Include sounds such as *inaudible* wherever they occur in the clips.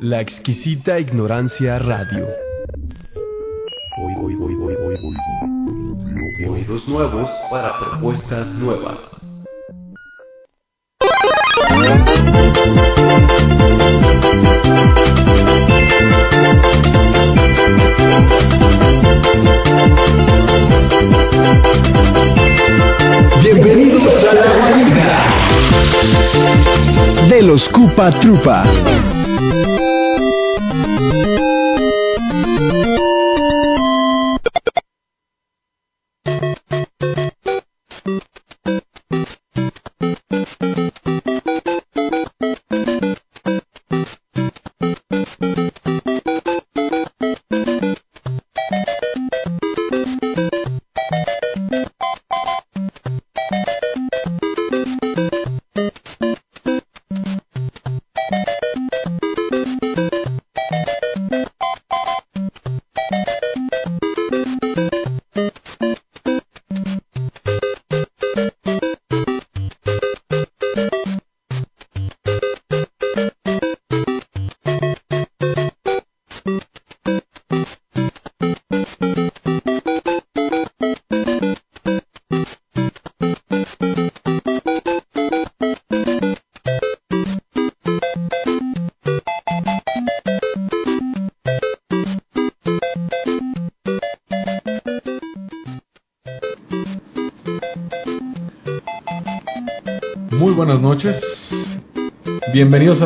La exquisita ignorancia radio. Oídos nuevos para propuestas nuevas. Los Cupa Trupa.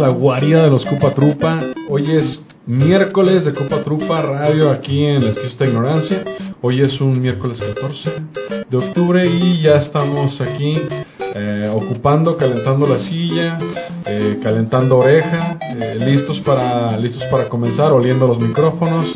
La guarida de los Cupa Trupa. Hoy es miércoles de Cupa Trupa Radio aquí en La Exquisita Ignorancia. Hoy es un miércoles 14 de octubre y ya estamos aquí eh, ocupando, calentando la silla, eh, calentando oreja, eh, listos para listos para comenzar, oliendo los micrófonos.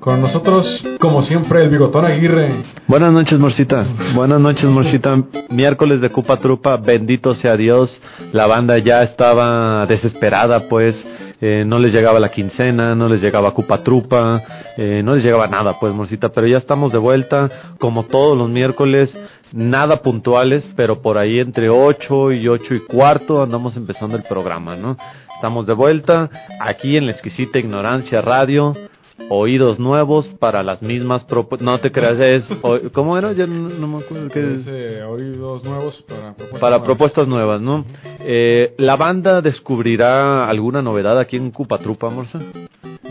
Con nosotros, como siempre, el bigotón Aguirre. Buenas noches, Morcita. Buenas noches, Morcita. Miércoles de Cupa Trupa, bendito sea Dios. La banda ya estaba desesperada, pues. Eh, no les llegaba la quincena, no les llegaba Cupa Trupa, eh, no les llegaba nada, pues, Morcita. Pero ya estamos de vuelta, como todos los miércoles. Nada puntuales, pero por ahí entre 8 y 8 y cuarto andamos empezando el programa, ¿no? Estamos de vuelta aquí en la exquisita ignorancia radio oídos nuevos para las mismas propuestas. No te creas, es. *laughs* ¿Cómo era? Ya no, no me acuerdo qué Es, eh, oídos nuevos para propuestas Para nuevas. propuestas nuevas, ¿no? Eh, ¿La banda descubrirá alguna novedad aquí en Cupatrupa, Morsa?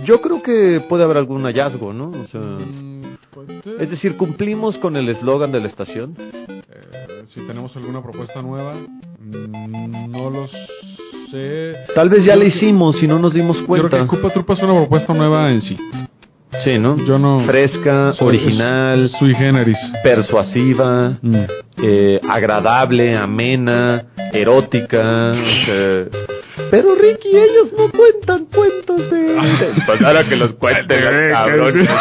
Yo creo que puede haber algún hallazgo, ¿no? O sea, Mm, pues, eh, es decir, cumplimos con el eslogan de la estación. eh, si tenemos alguna propuesta nueva, mm, no lo sé. Tal vez ya la hicimos y no nos dimos Yo creo cuenta. que Cupa Trupa es una propuesta nueva en sí. Sí, ¿no? Yo no. Fresca, Soy- original, es Sui generis. persuasiva, Mm. eh, agradable, amena, erótica. sea, Pero Ricky, ellos no cuentan cuentos de... *laughs* Pues ahora que los cuenten, cabrón. *laughs*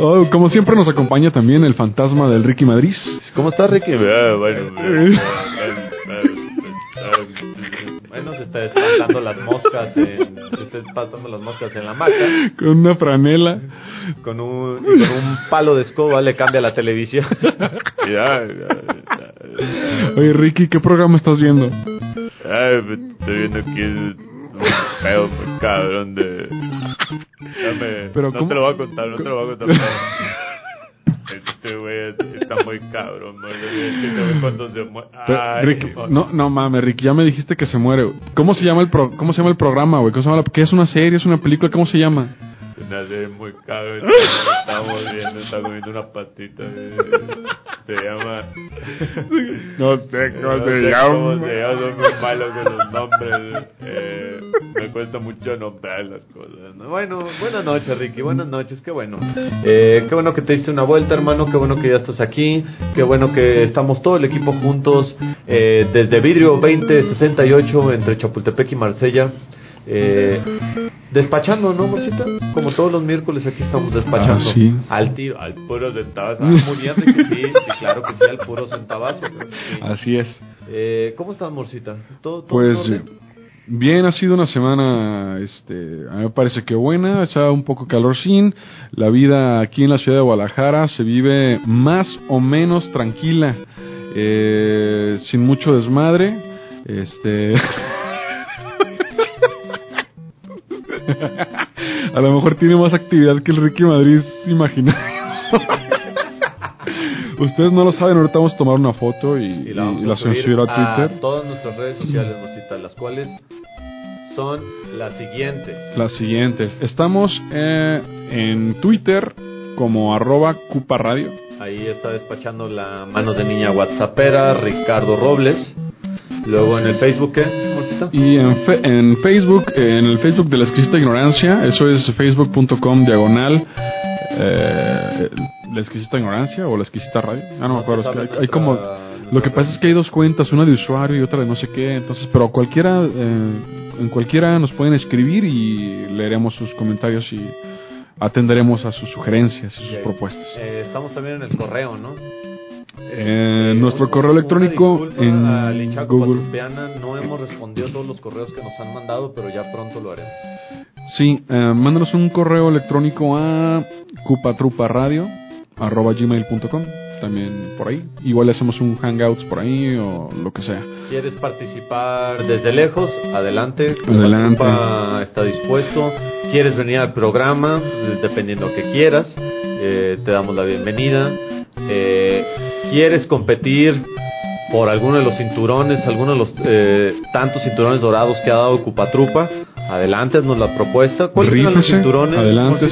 Oh, como siempre nos acompaña también el fantasma del Ricky Madrid. ¿Cómo estás, Ricky? Ah, bueno, *laughs* bueno, se está espantando las moscas, en, se está espantando las moscas en la maca. Con una franela. Con un, y con un palo de escoba le cambia la televisión. Ya, ya, ya. Oye, Ricky, ¿qué programa estás viendo? Ay, pues, estoy viendo aquí un pedo muy cabrón de... Dame, Pero no ¿cómo? te lo voy a contar, no te lo voy a contar. *laughs* Este güey está muy cabrón, man. Es que se ve cuando se muere. Pero, Ay, Ricky, man. no, no mames, Ricky, ya me dijiste que se muere. ¿Cómo se llama el pro, cómo se llama el programa, güey? ¿Cómo se llama la- ¿Qué es una serie? ¿Es una película? ¿Cómo se llama? Se hace muy cabrón. Estamos viendo, está comiendo una patita. eh. Se llama... No sé No sé cómo se llama, son muy malos con los nombres. Eh, me cuesta mucho nombrar las cosas. ¿no? Bueno, buenas noches, Ricky. Buenas noches, qué bueno. Eh, qué bueno que te diste una vuelta, hermano. Qué bueno que ya estás aquí. Qué bueno que estamos todo el equipo juntos eh, desde Vidrio 2068 entre Chapultepec y Marsella. Eh, despachando, ¿no, Morcita? Como todos los miércoles aquí estamos despachando. Ah, sí. Al tiro, al puro centavazo. Ah, muy bien, Ricky. Sí, sí, claro que sí, al puro centavazo. que sí. Así es. Eh, ¿Cómo estás, Morcita? ¿Todo, todo Pues bien, ha sido una semana, este, a mí me parece que buena, está un poco calor sin. La vida aquí en la ciudad de Guadalajara se vive más o menos tranquila, eh, sin mucho desmadre. Este, *laughs* *laughs* A lo mejor tiene más actividad que el Ricky Madrid imaginario. *laughs* Ustedes no lo saben, ahorita vamos a tomar una foto y, Y la, y la a Twitter. todas nuestras redes sociales, Mosita, las cuales son las siguientes. Las siguientes. Estamos eh, en Twitter como arroba Cupa Radio. Ahí está despachando la manos de niña WhatsAppera, Ricardo Robles. Luego en el Facebook, ¿qué, Y en, fe- en Facebook, en el Facebook de la exquisita ignorancia, eso es facebook.com diagonal eh, la exquisita ignorancia o la exquisita radio. Ah, no me acuerdo. es que hay, hay como. Lo que pasa es que hay dos cuentas, una de usuario y otra de no sé qué. Entonces, pero cualquiera, eh, en cualquiera nos pueden escribir y leeremos sus comentarios y atenderemos a sus sugerencias y sus propuestas. Eh, estamos también en el correo, ¿no? Eh, nuestro correo electrónico a en Google. No hemos respondido todos los correos que nos han mandado, pero ya pronto lo haremos. Sí, eh, mándanos un correo electrónico a gmail.com también por ahí. Igual hacemos un hangouts por ahí o lo que sea. ¿Quieres participar desde lejos? Adelante. Adelante. Cupa está dispuesto. ¿Quieres venir al programa? Dependiendo que quieras. eh, te damos la bienvenida. Eh, ¿Quieres competir por alguno de los cinturones, alguno de los eh, tantos cinturones dorados que ha dado Cupatrupa? Adelante, haznos la propuesta. ¿Cuáles eran los Rífese, cinturones? adelante.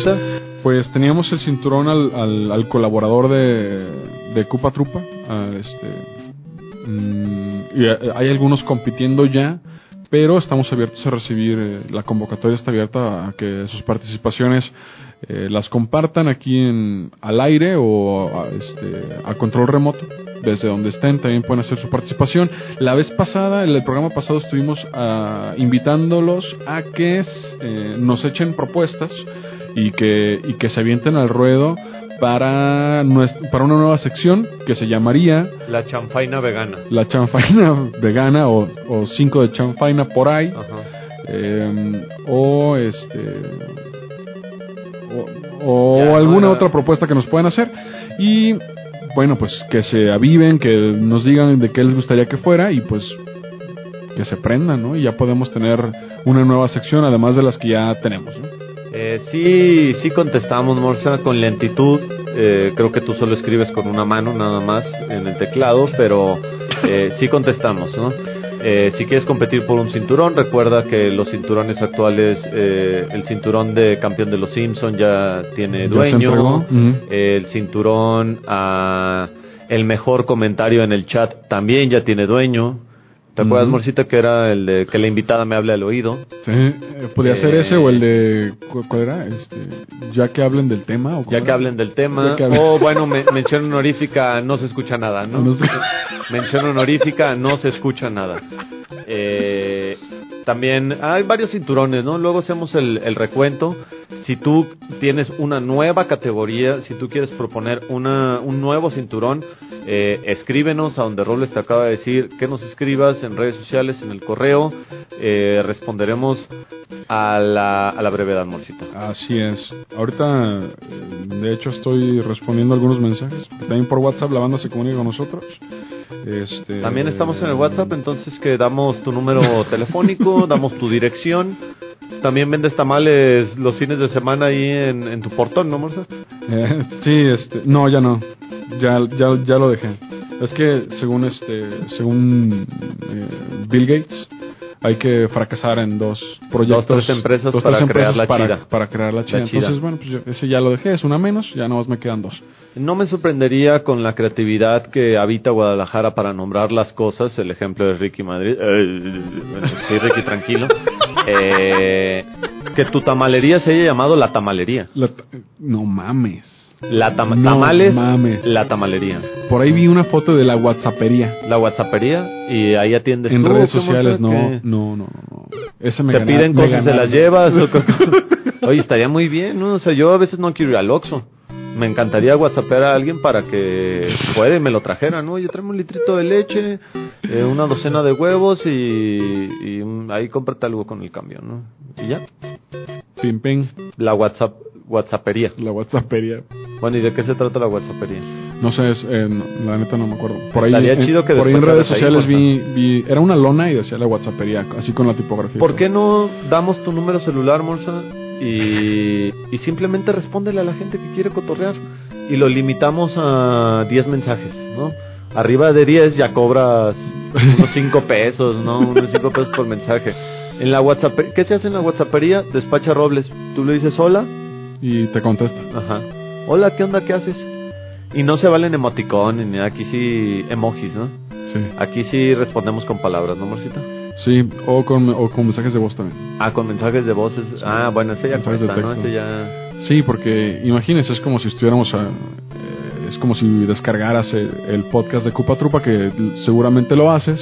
Pues teníamos el cinturón al, al, al colaborador de, de Cupa Trupa. al, este, mm, y eh, hay algunos compitiendo ya, pero estamos abiertos a recibir, eh, la convocatoria está abierta a que sus participaciones eh, las compartan aquí en al aire o a, este, a control remoto. Desde donde estén también pueden hacer su participación. La vez pasada, en el programa pasado, estuvimos ah, invitándolos a que eh, nos echen propuestas y que, y que se avienten al ruedo para, nues- para una nueva sección que se llamaría La chanfaina vegana. la chanfaina vegana o, o cinco de chanfaina por ahí Ajá. eh, o este o, o Ya, no alguna otra propuesta que nos puedan hacer y bueno pues que se aviven que nos digan de qué les gustaría que fuera y pues que se prendan no y ya podemos tener una nueva sección además de las que ya tenemos ¿no? Eh, sí, sí contestamos, Morsa, con lentitud. Eh, creo que tú solo escribes con una mano nada más en el teclado, pero eh, sí contestamos, ¿no? Eh, si quieres competir por un cinturón, recuerda que los cinturones actuales, eh, el cinturón de campeón de los Simpson ya tiene dueño. El cinturón, a el mejor comentario en el chat también ya tiene dueño. ¿Te acuerdas, Ujú. Morcita, que era el de que la invitada me hable al oído? Sí, eh, podría ser Eh, ese o el de ¿cu- ¿cuál era? Este, ya que hablen del tema o Ya que hablen del tema. Hablen. O bueno, me- mención honorífica, no se escucha nada, ¿no? No mención honorífica, no se escucha nada. Eh, también hay varios cinturones, ¿no? Luego hacemos el, el recuento. Si tú tienes una nueva categoría, si tú quieres proponer una, un nuevo cinturón, eh, escríbenos a donde Robles te acaba de decir que nos escribas en redes sociales, en el correo. Eh, responderemos a la, a la brevedad, Morcita. Así es. Ahorita, eh, de hecho, estoy respondiendo algunos mensajes. También por WhatsApp la banda se comunica con nosotros. Este, También estamos en el WhatsApp, entonces que damos tu número *laughs* telefónico, damos tu dirección. También vendes tamales los fines de semana ahí en, en tu portón, ¿no, Morsa? Eh, sí, este, no, ya no. Ya, ya, ya lo dejé. Es que según este, según eh, Bill Gates, hay que fracasar en dos proyectos, Dos, tres empresas para crear la para, para crear la chida. La chida. Entonces, bueno, pues yo- ese ya lo dejé, es una menos, ya nada más me quedan dos. No me sorprendería con la creatividad que habita Guadalajara para nombrar las cosas. El ejemplo de Ricky Madrid. Eh, sí, Ricky, tranquilo. Eh, que tu tamalería se haya llamado La Tamalería. La ta- no mames. La No tamales, mames. La Tamalería. Por ahí vi una foto de la WhatsAppería. La WhatsAppería y ahí atiendes En tú, redes ¿cómo sociales, no, que- no, no, no. Ese me te gana- piden me cosas, se las llevas. o *laughs* Oye, estaría muy bien, ¿no? O sea, yo a veces no quiero ir al Oxxo. Me encantaría whatsappear a alguien para que puede me lo trajera, ¿no? Oye, tráeme un litrito de leche, eh, una docena de huevos y, y un- ahí cómprate algo con el cambio, ¿no? Y ya. Pim, pim, La WhatsApp, whatsappería. la WhatsAppería. Bueno, ¿y de qué se trata la whatsappería? No sé, es, eh, no, la neta no me acuerdo. Por ahí, Estaría en, chido que por ahí en redes sociales vi, vi, era una lona y decía la WhatsAppería, así con la tipografía. ¿Por qué no damos tu número celular, Morsa? Y, y simplemente respóndele a la gente que quiere cotorrear. Y lo limitamos a 10 mensajes, ¿no? Arriba de 10 ya cobras unos 5 *laughs* pesos, ¿no? Unos 5 pesos por mensaje. En la WhatsApp, ¿qué se hace en la WhatsAppería? Despacha Robles. Tú le dices hola, Y te contesta. ajá. Hola, ¿qué onda? ¿Qué haces? Y no se valen emoticones ni nada, aquí sí emojis, ¿no? Sí. Aquí sí respondemos con palabras, ¿no, Morcita? Sí, o con, o con mensajes de voz también. Ah, con mensajes de voces. Ah, bueno, ese ya Mensajes de cuesta, ¿no? Ese ya... Sí, porque imagínense, es como si estuviéramos a, eh, es como si descargaras el, el podcast de Cupa Trupa, que seguramente lo haces,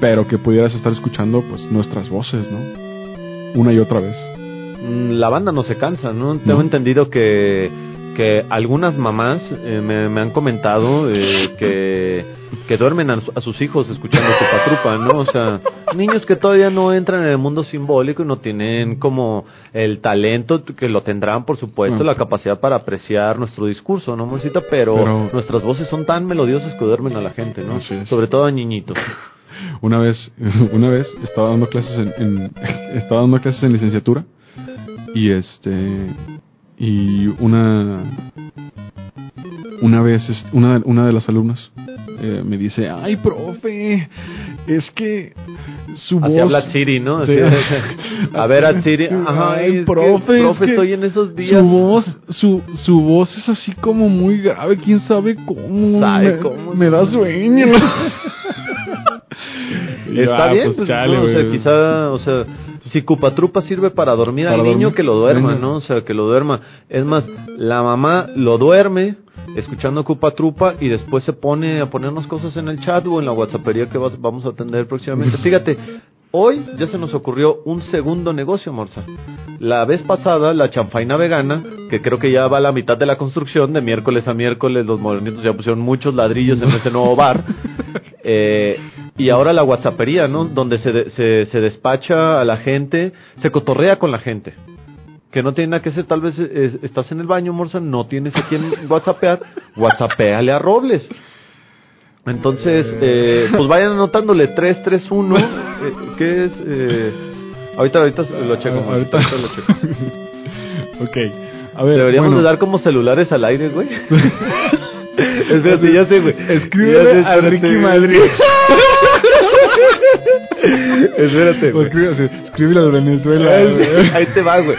pero que pudieras estar escuchando pues nuestras voces, ¿no? Una y otra vez. Mm, La banda no se cansa, ¿no? Tengo entendido que, que algunas mamás eh, me, me han comentado eh, que, que duermen a, a sus hijos escuchando su patrupa, ¿no? O sea, niños que todavía no entran en el mundo simbólico y no tienen como el talento que lo tendrán, por supuesto, Ah. la capacidad para apreciar nuestro discurso, ¿no, Morcita? Pero, Pero- nuestras voces son tan melodiosas que duermen a la gente, ¿no? Sobre todo a niñitos. *laughs* Una vez, *laughs* una vez estaba dando clases en, en- *laughs* estaba dando clases en licenciatura y este y una una vez es- una una de las alumnas eh, me dice, ay profe, es que su Así voz habla Siri, ¿no? Así- *laughs* a ver, a Siri. Ajá, Ay, es que, profe, es profe, que estoy en esos días. Su voz, su, su voz es así como muy grave, quién sabe cómo. ¿Sabe me, cómo? me da sueño. *laughs* *laughs* Está ah, bien, pues, pues, chale, no, o sea, quizá, o sea, si Cupatrupa sirve para dormir Para al niño, dormir. que lo duerma, Venga. ¿no? O sea, que lo duerma. Es más, la mamá lo duerme escuchando Cupatrupa y después se pone a ponernos cosas en el chat o en la WhatsAppería que vas- vamos a atender próximamente. *laughs* Fíjate, hoy ya se nos ocurrió un segundo negocio, Morsa. La vez pasada, la chanfaina vegana, que creo que ya va a la mitad de la construcción, de miércoles a miércoles, los modernitos ya pusieron muchos ladrillos en este nuevo bar. *laughs* Eh, y ahora la WhatsAppería, ¿no? Donde se, de- se, se despacha a la gente, se cotorrea con la gente. Que no tiene nada que hacer, tal vez estás en el baño, Morsa, no tienes a quien WhatsAppear, *laughs* WhatsAppéale a Robles. Entonces, eh, pues vayan anotándole 331, *laughs* eh, ¿qué es? Eh, ahorita, ahorita lo checo. Ah, ahorita. ahorita lo checo. *laughs* ok. A ver, Deberíamos bueno, de dar como celulares al aire, güey. *laughs* Espérate, ya sé, güey. Escríbele a Ricky. Madrid. Espérate, güey. escribe- escríbele a Venezuela. Ahí ahí te va, güey.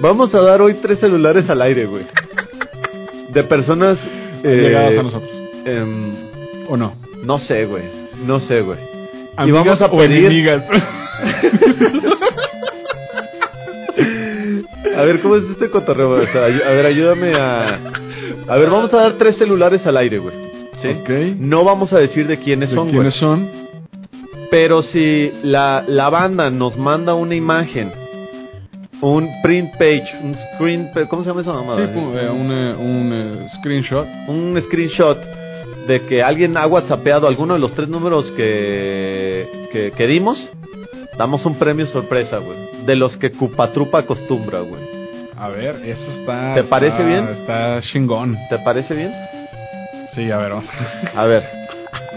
Vamos a dar hoy tres celulares al aire, güey. De personas... eh, Llegadas a nosotros. Em, ¿O no? no sé, güey. No sé, güey. Y vamos a pedir- enemigas. *laughs* A ver, ¿cómo es este cotorreo? O sea, ayu- a ver, ayúdame a... A ver, vamos a dar tres celulares al aire, güey. ¿Sí? No vamos a decir de quiénes ¿De son, güey. quiénes son? Pero si la, la banda nos manda una imagen, un print page, un screen, ¿cómo se llama esa mamada? Sí, eh, un, eh, un eh, screenshot. un screenshot de que alguien ha whatsappeado alguno de los tres números que, que, que dimos, damos un premio sorpresa, güey. De los que Cupatrupa acostumbra, güey. A ver, eso está. ¿Te está- parece bien? Está chingón. ¿Te parece bien? Sí, a ver. vamos. A ver.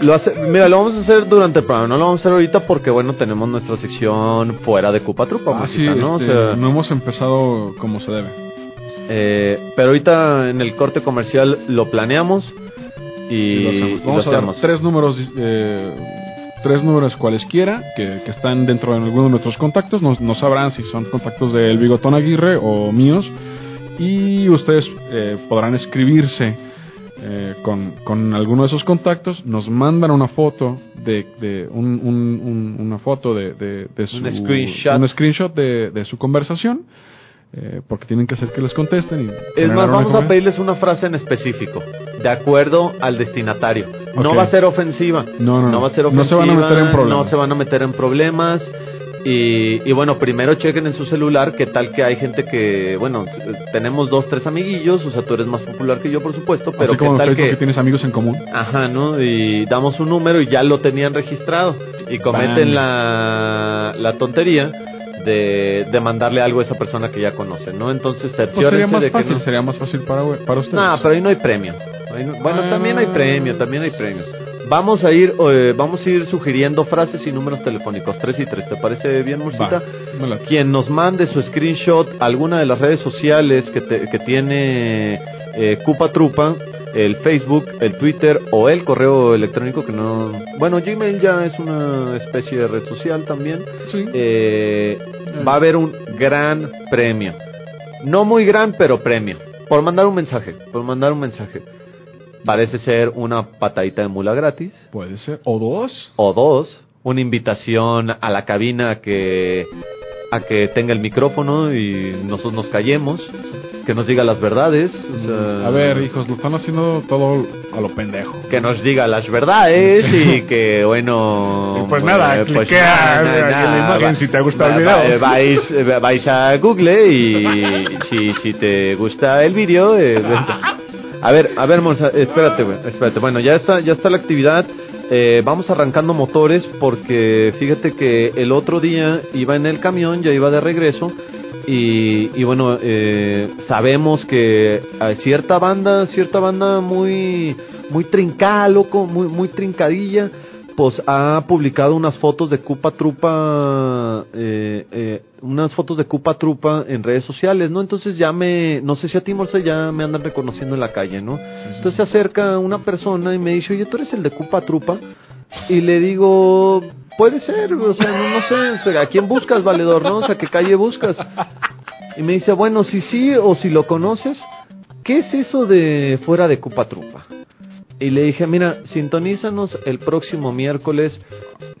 Lo hace, mira, lo vamos a hacer durante el programa, no lo vamos a hacer ahorita porque, bueno, tenemos nuestra sección fuera de Cupatrupa, Ah, sí, ¿no? O este, sea, no hemos empezado como se debe. Eh, pero ahorita en el corte comercial lo planeamos y, Vamos a dar tres números, eh, tres números cualesquiera que, que están dentro de alguno de nuestros contactos. No, no sabrán si son contactos del Bigotón Aguirre o míos. Y ustedes eh, podrán escribirse eh, con, con alguno de esos contactos. Nos mandan una foto de, de un, un- un- una foto de, de, de su Un screenshot. un screenshot de, de su conversación. Eh, porque tienen que hacer que les contesten. Y Es más, vamos a pedirles una frase en específico, de acuerdo al destinatario. No va a ser ofensiva. No, no, no. va a ser No ofensiva. se van a meter en problemas. No se van a meter en problemas. Y, y bueno, primero chequen en su celular qué tal que hay gente que, bueno, tenemos dos, tres amiguillos, o sea, tú eres más popular que yo, por supuesto, pero Así qué como en tal que... que tienes amigos en común. Ajá, ¿no? Y damos un número y ya lo tenían registrado. Y cometen la, la tontería de, de mandarle algo a esa persona que ya conocen, ¿no? Entonces, Pues sería más de que fácil, no... sería más fácil para, para ustedes. No, pero ahí no hay premio. No- Bueno, Ah. también hay premio, también hay premio. Vamos a ir, eh, vamos a ir sugiriendo frases y números telefónicos, tres y tres. ¿Te parece bien, late. quien nos mande su screenshot a alguna de las redes sociales que, te- que tiene eh, Cupa Trupa, el Facebook, el Twitter o el correo electrónico que no... Bueno, Gmail ya es una especie de red social también. Sí. Eh, va a haber un gran premio. No muy gran, pero premio. Por mandar un mensaje, por mandar un mensaje. Parece ser una patadita de mula gratis Puede ser. O dos. o dos, una invitación a la cabina que a que tenga el micrófono y nosotros nos callemos, que nos diga las verdades, o sea, A ver, hijos, lo están haciendo todo a lo pendejo. que nos diga las verdades y *laughs* que bueno, Y pues nada, eh, cliquea nada, en la nada, imagen va- si te gusta el va- video. va- vais, *laughs* eh, vais a Google y si, si te gusta el vídeo, eh, *laughs* a ver, a ver, Monza, espérate, güey, espérate. Bueno, ya está, ya está la actividad. Eh, vamos arrancando motores porque fíjate que el otro día iba en el camión, ya iba de regreso y, y bueno, eh, sabemos que hay cierta banda, cierta banda muy, muy trincada, loco, muy, muy trincadilla, pues ha publicado unas fotos de Cupa Trupa, eh, eh, unas fotos de Cupa Trupa en redes sociales, ¿no? Entonces ya me, no sé si a ti, Morse, ya me andan reconociendo en la calle, ¿no? Entonces se acerca una persona y me dice, oye, ¿tú eres el de Cupa Trupa? Y le digo, puede ser, o sea, no, no sé, o sea, ¿a quién buscas, valedor, no? O sea, ¿qué calle buscas? Y me dice, bueno, si sí o si lo conoces, ¿qué es eso de fuera de Cupa Trupa? Y le dije, mira, sintonízanos el próximo miércoles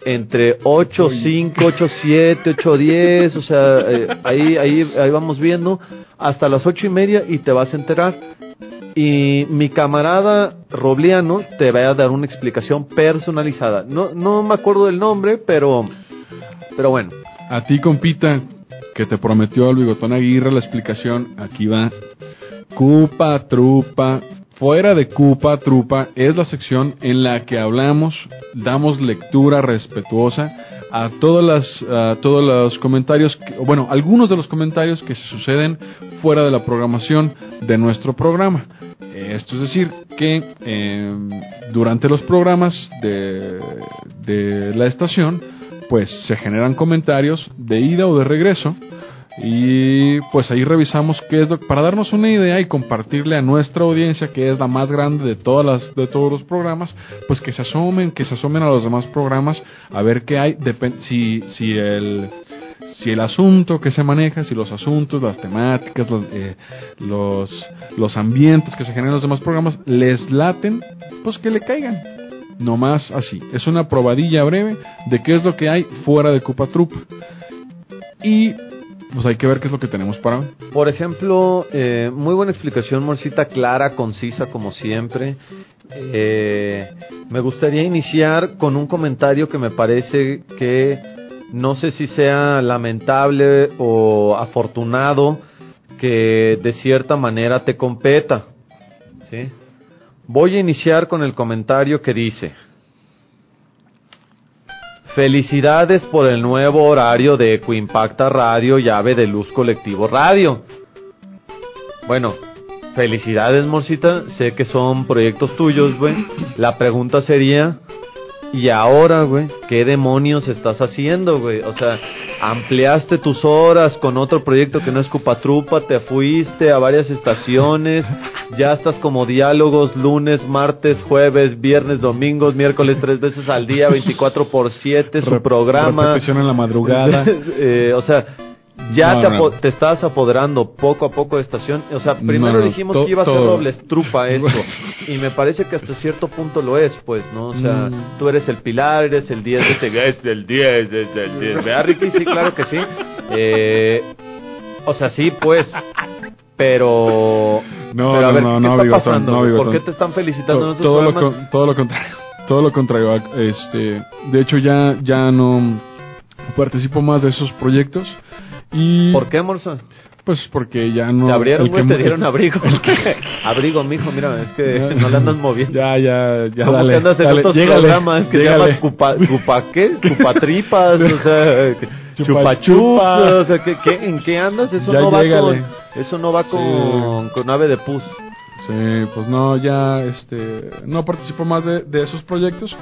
entre 8, 5, 8, 7, 8, 10, o sea, eh, ahí, ahí, ahí vamos viendo, hasta las ocho y media y te vas a enterar. Y mi camarada Robliano te va a dar una explicación personalizada. No, no me acuerdo del nombre, pero, pero bueno. A ti, compita, que te prometió el bigotón Aguirre la explicación, aquí va. Cupa Trupa. Fuera de Cupa Trupa es la sección en la que hablamos, damos lectura respetuosa a todas las, a todos los comentarios, bueno, algunos de los comentarios que se suceden fuera de la programación de nuestro programa. Esto es decir, que eh, durante los programas de, de la estación, pues se generan comentarios de ida o de regreso y pues ahí revisamos qué es lo para darnos una idea y compartirle a nuestra audiencia que es la más grande de todas las de todos los programas pues que se asomen que se asomen a los demás programas a ver qué hay si si el si el asunto que se maneja, si los asuntos, las temáticas, los, eh, los, ambientes que se generan en los demás programas les laten, pues que le caigan. No más así. Es una probadilla breve de qué es lo que hay fuera de Cupa. Y pues hay que ver qué es lo que tenemos para. Por ejemplo, eh, muy buena explicación, Morcita, clara, concisa, como siempre. Eh, me gustaría iniciar con un comentario que me parece que no sé si sea lamentable o afortunado que de cierta manera te competa. ¿sí? Voy a iniciar con el comentario que dice, Felicidades por el nuevo horario de Ecoimpacta Radio y Ave de Luz Colectivo Radio. Bueno, felicidades, Morcita. Sé que son proyectos tuyos, güey. La pregunta sería, ¿y ahora, güey? ¿Qué demonios estás haciendo, güey? O sea, ampliaste tus horas con otro proyecto que no es Cupatrupa, te fuiste a varias estaciones, ya estás como diálogos lunes, martes, jueves, viernes, domingos, miércoles, tres veces al día, 24 por 7, su Rep- programa. repetición en la madrugada. *laughs* Eh, o sea, ya No, te, no. te estás apoderando poco a poco de estación. O sea, primero No, dijimos que iba a ser todo. Robles Trupa *laughs* esto. y me parece que hasta cierto punto lo es, pues, ¿no? O sea, Mm. tú eres el pilar, eres el 10 de este. Es el 10, es el 10. ¿Verdad, Ricky? Sí, claro que sí. Eh, o sea, sí, pues. Pero. No, pero a no, ver, no, ¿qué no, está Bigotón, pasando? no, güey? ¿Por qué te están felicitando en esos todo, lo, con- todo lo contrario. Todo lo contrario. Este, de hecho, ya, ya no participo más de esos proyectos. Y ¿Por qué, Morza? Pues porque ya no. Te abrieron, que te dieron *laughs* abrigo. *laughs* abrigo, mijo, mira, es que no le andas moviendo. Ya, ya, ya. ¿Cómo dale, que andas en dale, otros llégale, programas que llaman cupa, cupa qué? *laughs* Cupatripas, o sea, Chupa chupachups, chupa. o sea, ¿qué, qué, ¿en qué andas? Eso Ya no va con, eso no va con, con ave de pus. Sí, pues no, ya, este, no participo más de, de esos proyectos.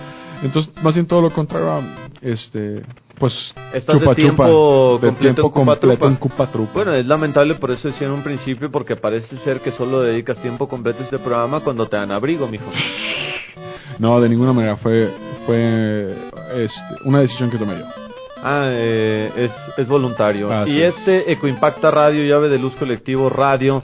Entonces, más bien todo lo contrario, este, pues, Estás de tiempo chupa, de completo tiempo en Cupa completo Trupa. en Cupa Trupa. Bueno, es lamentable por eso decía en un principio, porque parece ser que solo dedicas tiempo completo a este programa cuando te dan abrigo, mijo. *laughs* No, de ninguna manera, fue, fue este, una decisión que tomé yo. Ah, eh, es, es voluntario. Y es. este Ecoimpacta Radio, llave de luz colectivo radio,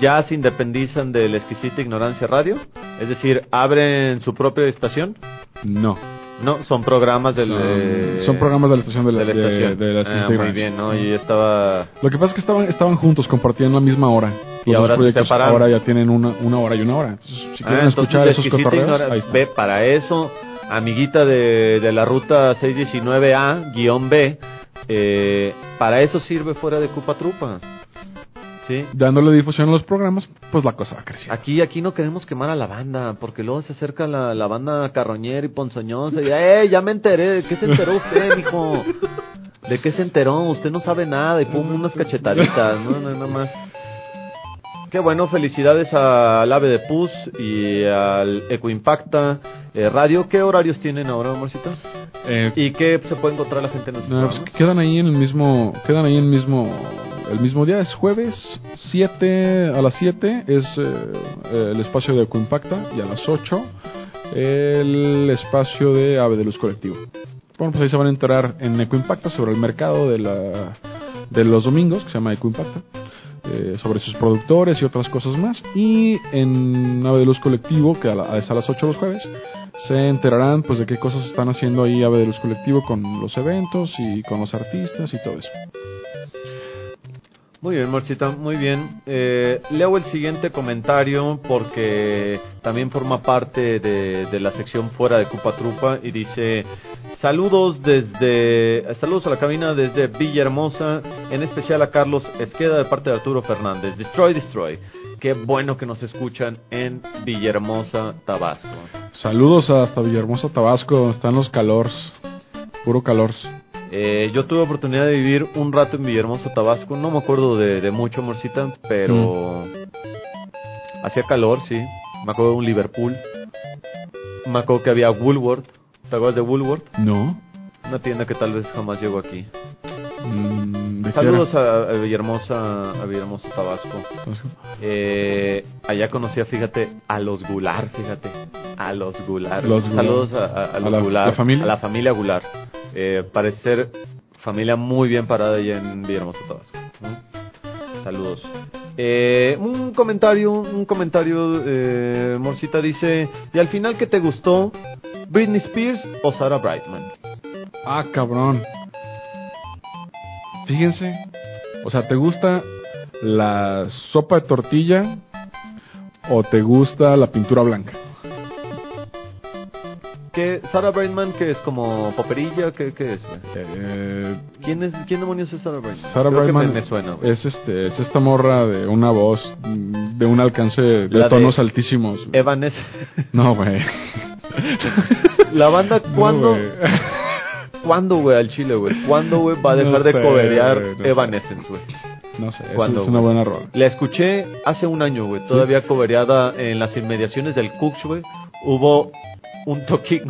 ya se independizan de la exquisita ignorancia radio. Es decir, abren su propia estación. No. No, son programas del, Son, eh, son programas de la estación de la, de la de- estación. de la Ah, muy bien, ¿no? Y estaba Lo que pasa es que estaban, estaban juntos, compartían la misma hora. Y Los dos ahora se separaron. ahora ya tienen una, una hora y una hora. Entonces, si Ah, quieren escuchar esos cotorreos. Ve, para eso, amiguita de, de la ruta 619A-B, eh, para eso sirve fuera de Cupa Trupa. ¿Sí? Dándole difusión a los programas, pues la cosa va creciendo. Aquí, aquí no queremos quemar a la banda, porque luego se acerca la, la banda carroñera y ponzoñosa y, ¡eh, ya me enteré! ¿De qué se enteró usted, mijo? ¿De qué se enteró? Usted no sabe nada y pum, unas cachetaditas, ¿no? No, nada más. Qué bueno, felicidades al Ave de Pus y al Ecoimpacta eh, Radio. ¿Qué horarios tienen ahora, amorcito? Eh, ¿Y qué se puede encontrar la gente en nuestros no, pues, quedan ahí en el mismo, quedan ahí en el mismo, el mismo día, es jueves, 7 a las 7 es eh, el espacio de Ecoimpacta y a las 8 el espacio de Ave de Luz Colectivo. Bueno, pues ahí se van a enterar en Ecoimpacta sobre el mercado de, la, de los domingos, que se llama Ecoimpacta, eh, sobre sus productores y otras cosas más. Y en Ave de Luz Colectivo, que a la- es a las 8 los jueves, se enterarán pues de qué cosas están haciendo ahí Ave de Luz Colectivo con los eventos y con los artistas y todo eso. Muy bien, Morcita, muy bien. Eh, leo el siguiente comentario porque también forma parte de, de la sección fuera de Cupa Trupa y dice saludos desde saludos a la cabina desde Villahermosa, en especial a Carlos Esqueda de parte de Arturo Fernández. Destroy, destroy. Qué bueno que nos escuchan en Villahermosa, Tabasco. Saludos hasta Villahermosa, Tabasco, están los calors, puro calors. Eh, yo tuve oportunidad de vivir un rato en Villahermosa, Tabasco. No me acuerdo de, de mucho, Morcita, pero hacía calor, sí. Me acuerdo de un Liverpool. Me acuerdo que había Woolworth. ¿Te acuerdas de Woolworth? No. Una tienda que tal vez jamás llegó aquí. Mm, ¿de qué Saludos a, a Villahermosa, a Villahermosa, Tabasco. Eh, allá conocía, fíjate, a los Gular, fíjate. A los Gular. Los. Saludos a, a- a ¿A los la- Gular. la familia? A la familia Gular. Eh, parece ser familia muy bien parada allá en Villahermosa, Tabasco. ¿Mm? Saludos. Eh, un comentario, un comentario, eh, Morcita dice, ¿y al final qué te gustó? ¿Britney Spears o Sarah Brightman? Ah, cabrón. Fíjense. O sea, ¿te gusta la sopa de tortilla o te gusta la pintura blanca? ¿Qué, Sarah Brightman, que es como poperilla? ¿Qué, qué es? güey? Eh, ¿Quién, es, ¿Quién demonios es Sarah Brightman? Sarah Creo que Brightman me, me suena. güey. es este es esta morra de una voz de un alcance de Eh, tonos altísimos. Evanes. No, güey. *laughs* La banda, No, ¿cuándo? güey. ¿Cuándo, güey, al chile, güey? ¿Cuándo, güey, va a No dejar de coberear no. Evanescence, güey? No sé, eso ¿Cuándo, es una buena rola. La escuché hace un año, güey. Todavía cobereada en las inmediaciones del Cooks, güey. Hubo un toquín.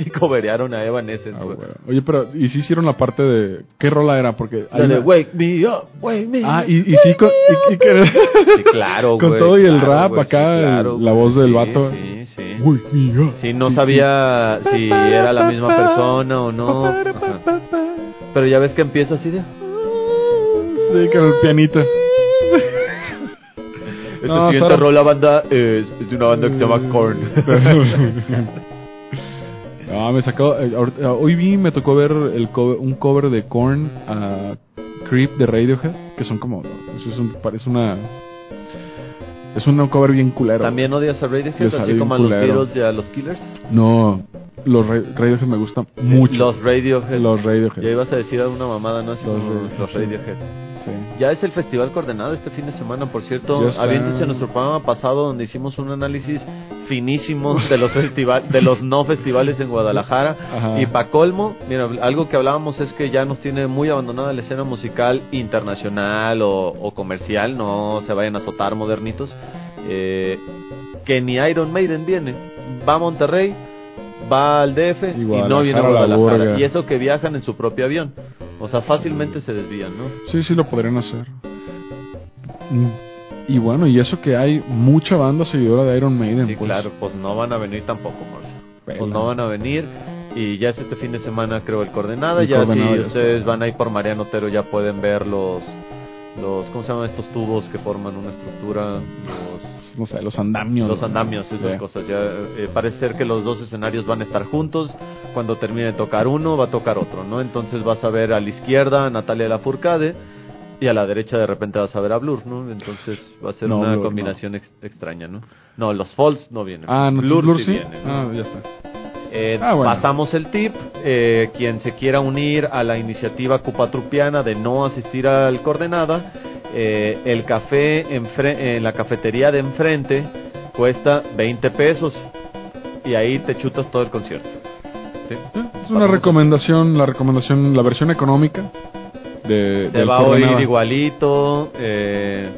Y coberearon a Evanescence, Ah, güey. Oye, pero ¿y si hicieron la parte de qué rola era? Porque La hay de una- Wake Me Up, Wake Me Ah, y, y sí con, y- y que- *laughs* Sí, claro, con güey, todo y el claro, rap güey, acá, sí, claro, el- la voz del sí, vato. Sí, sí. Sí, no sabía si era la misma persona o no. Ajá. Pero ya ves que empieza así de... Sí, con el pianito. Esta No, siguiente Sara- rola banda es, es de una banda que se llama Korn. No, *laughs* me sacó. eh, ahorita- hoy vi, me tocó ver el cover- un cover de Korn a Creep de Radiohead, que son como. Eso es un, parece una. Es un cover bien culero. ¿También odias a Radiohead? Así como a los. Beatles y a los Killers. No, los Ra- Radiohead me gustan mucho. Los Radiohead. Los Radiohead. Ya ibas a decir alguna mamada, ¿no? Así Los como Radiohead, los sí. Radiohead. Sí. Ya es el Festival Coordenado este fin de semana, por cierto. Aviéntense nuestro programa pasado donde hicimos un análisis finísimo de los festival, de los no festivales en Guadalajara. Ajá. Y pa' colmo, mira, algo que hablábamos es que ya nos tiene muy abandonada la escena musical internacional o, o comercial, no se vayan a azotar modernitos. Eh, que ni Iron Maiden viene. Va a Monterrey, va al DF Y y, no viene a Guadalajara. Y eso que viajan en su propio avión. O sea, fácilmente se desvían, ¿no? Sí, sí lo podrían hacer. Mm, Y bueno, y eso que hay mucha banda seguidora de Iron Maiden. Sí, pues. claro, pues no van a venir tampoco. Pues no van a venir. Y ya es este fin de semana, creo, el Coordenada. El ya Coordenada si ya ustedes van ahí por Mariano Otero, ya pueden ver los, los ¿cómo se llaman estos tubos que forman una estructura? Los, No sé, los andamios. los ¿no? andamios, esas cosas. Ya eh, parece ser que los dos escenarios van a estar juntos. Cuando termine de tocar uno, va a tocar otro, ¿no? Entonces vas a ver a la izquierda a Natalia Lafourcade y a la derecha de repente vas a ver a Blur, ¿no? Entonces va a ser No, una Blur, combinación ex- extraña, ¿no? No, los Falls no vienen. Ah, no, Blur, Blur sí sí. viene, ¿no? Ah, ya está. Eh, Ah, bueno. Pasamos el tip. eh, quien se quiera unir a la iniciativa cupatrupiana de no asistir al coordenada, eh, el café enfre- en la cafetería de enfrente cuesta 20 pesos y ahí te chutas todo el concierto. ¿sí? Es una recomendación, la recomendación, la versión económica de, Se del va a oír igualito, eh,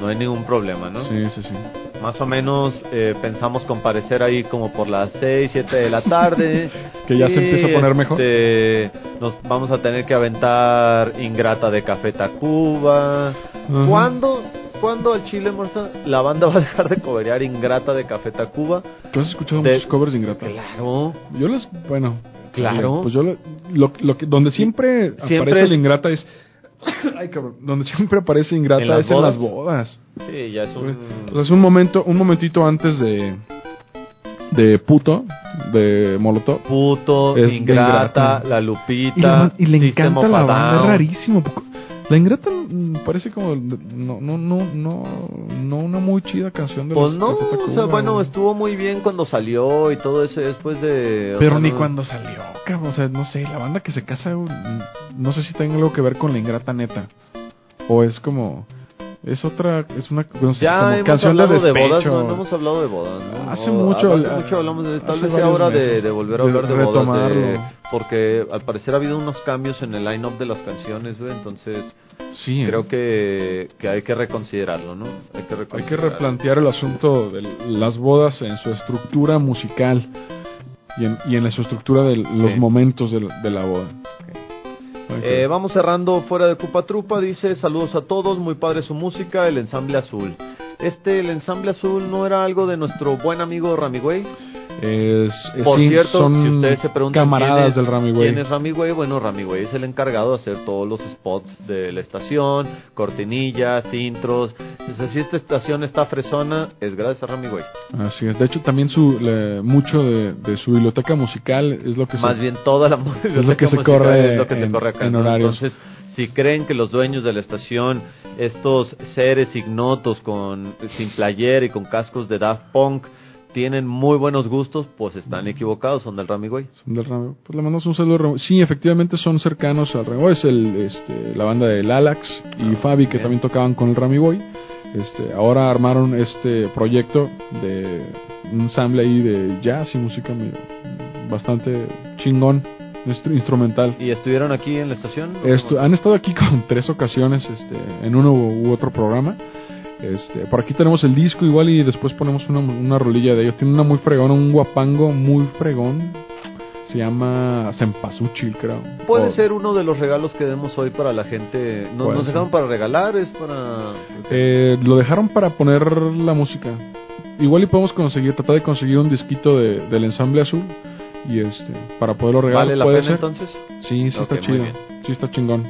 no hay ningún problema, ¿no? Sí, sí, sí. Más o menos eh, pensamos comparecer ahí como por las 6, 7 de la tarde. *laughs* Que ya se empieza a poner mejor. este, Nos vamos a tener que aventar Ingrata de Café Tacuba. Ajá. ¿Cuándo, ¿Cuándo al Chile, Morsa, la banda va a dejar de coberear Ingrata de Café Tacuba? ¿Tú has escuchado De- muchos covers de Ingrata? Claro. Yo les, bueno, Claro. Pues yo lo, lo, lo que donde siempre, Siempre aparece es- el Ingrata es *coughs* ay cabrón, donde siempre aparece Ingrata ¿En es en bodas? las bodas. Sí, ya es un... O sea, es un momento, un momentito antes de de puto de Molotov. Puto, Es Ingrata, Ingrata. La Lupita, Y, la- y le System encanta la banda, es rarísimo. La Ingrata mm, parece como no no no no no una muy chida canción de Pues los no, Café o sea, bueno, estuvo muy bien cuando salió y todo eso después de... Pero sea, ni no- cuando salió, cabrón. O sea, no sé, la banda que se casa, güey, no sé si tenga algo que ver con la ingrata neta. O es como. Es otra. Es una no sé, Ya como hemos canción de hablado de, bodas, despecho. no, no hemos hablado de bodas, ¿no? Hace mucho, Hace ah, mucho hablamos de tal vez sea hora de, volver a de hablar de, bodas, de- porque al parecer ha habido unos cambios en el line-up de las canciones, güey, entonces Sí, creo eh. que, que hay que reconsiderarlo, ¿no? Hay que, Hay que reconsiderarlo. replantear el asunto de las bodas en su estructura musical y en, y en su estructura de los Sí. momentos de la, de la boda. Hay Eh, vamos cerrando fuera de Cupa Trupa. Dice: Saludos a todos, muy padre su música, el ensamble azul. Este, el ensamble azul, ¿no era algo de nuestro buen amigo Ramigüey? Es, es- Por sí, cierto, son si ustedes se preguntan camaradas quién es, del Rami quién es Rami bueno, Rami Güey es el encargado de hacer todos los spots de la estación, cortinillas, intros. Sea, si esta estación está fresona, es gracias a Rami Güey. Así es. De hecho, también su le- mucho de, de su biblioteca musical es lo que Más se, bien toda la *laughs* música lo que se corre es lo que se corre acá. en horarios. Entonces, si creen que los dueños de la estación, estos seres ignotos con sin playera y con cascos de Daft Punk, tienen muy buenos gustos, pues están equivocados, son del Rami Güey. son del Rami. Pues le mandamos un saludo. a Rami. Sí, efectivamente son cercanos al Rami. Boy. Es el, este, la banda del Alax y Fabi que bien. también tocaban con el Rami Boy. Este, ahora armaron este proyecto de un ensamble ahí de jazz y música bastante chingón, instru- instrumental. ¿Y estuvieron aquí en la estación? Estu- han estado aquí con tres ocasiones este, en uno u otro programa. Este, por aquí tenemos el disco igual y después ponemos una, una rolilla de ellos. Tiene una muy fregona, un guapango muy fregón. Se llama Sempasuchil, creo. Puede O- ser uno de los regalos que demos hoy para la gente. ¿No, Puede ¿Nos dejaron para regalar? ¿Es para...? Eh, lo dejaron para poner la música. Igual y podemos conseguir, tratar de conseguir un disquito de, del ensamble azul. Y este, para poderlo regalar. ¿Vale la ¿Puede pena ser? entonces? Sí, sí está chido. Sí está chingón.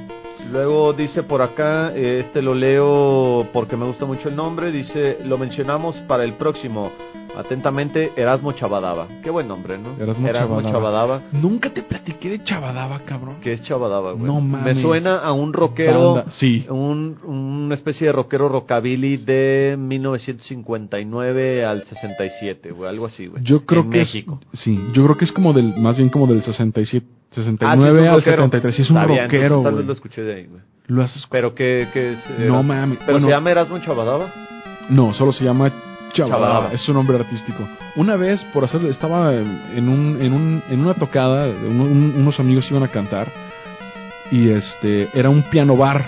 Luego dice por acá, eh, este lo leo porque me gusta mucho el nombre, dice, lo mencionamos para el próximo. Atentamente, Erasmo Chavadaba. Qué buen nombre, ¿no? Erasmo Chavadaba. Chavadaba. Nunca te platiqué de Chavadaba, cabrón. ¿Qué es Chavadaba, güey? No mames. Me suena a un rockero, Banda, sí. un, una especie de rockero rockabilly de 1959 al 67, güey, algo así, güey. Yo creo en que México. es sí, yo creo que es como del más bien como del 67, Ah, sí, 69 al rockero. 73, sí es un bien, rockero, Tal vez lo escuché de ahí, güey. Lo has escuchado? Pero que, que es... No mames. Pero Bueno, se llama Erasmo Chavadaba. No, solo se llama Chavadaba, Chavadaba. es su nombre artístico. Una vez por hacer estaba en un en un en una tocada, un- un- unos amigos iban a cantar y este era un piano bar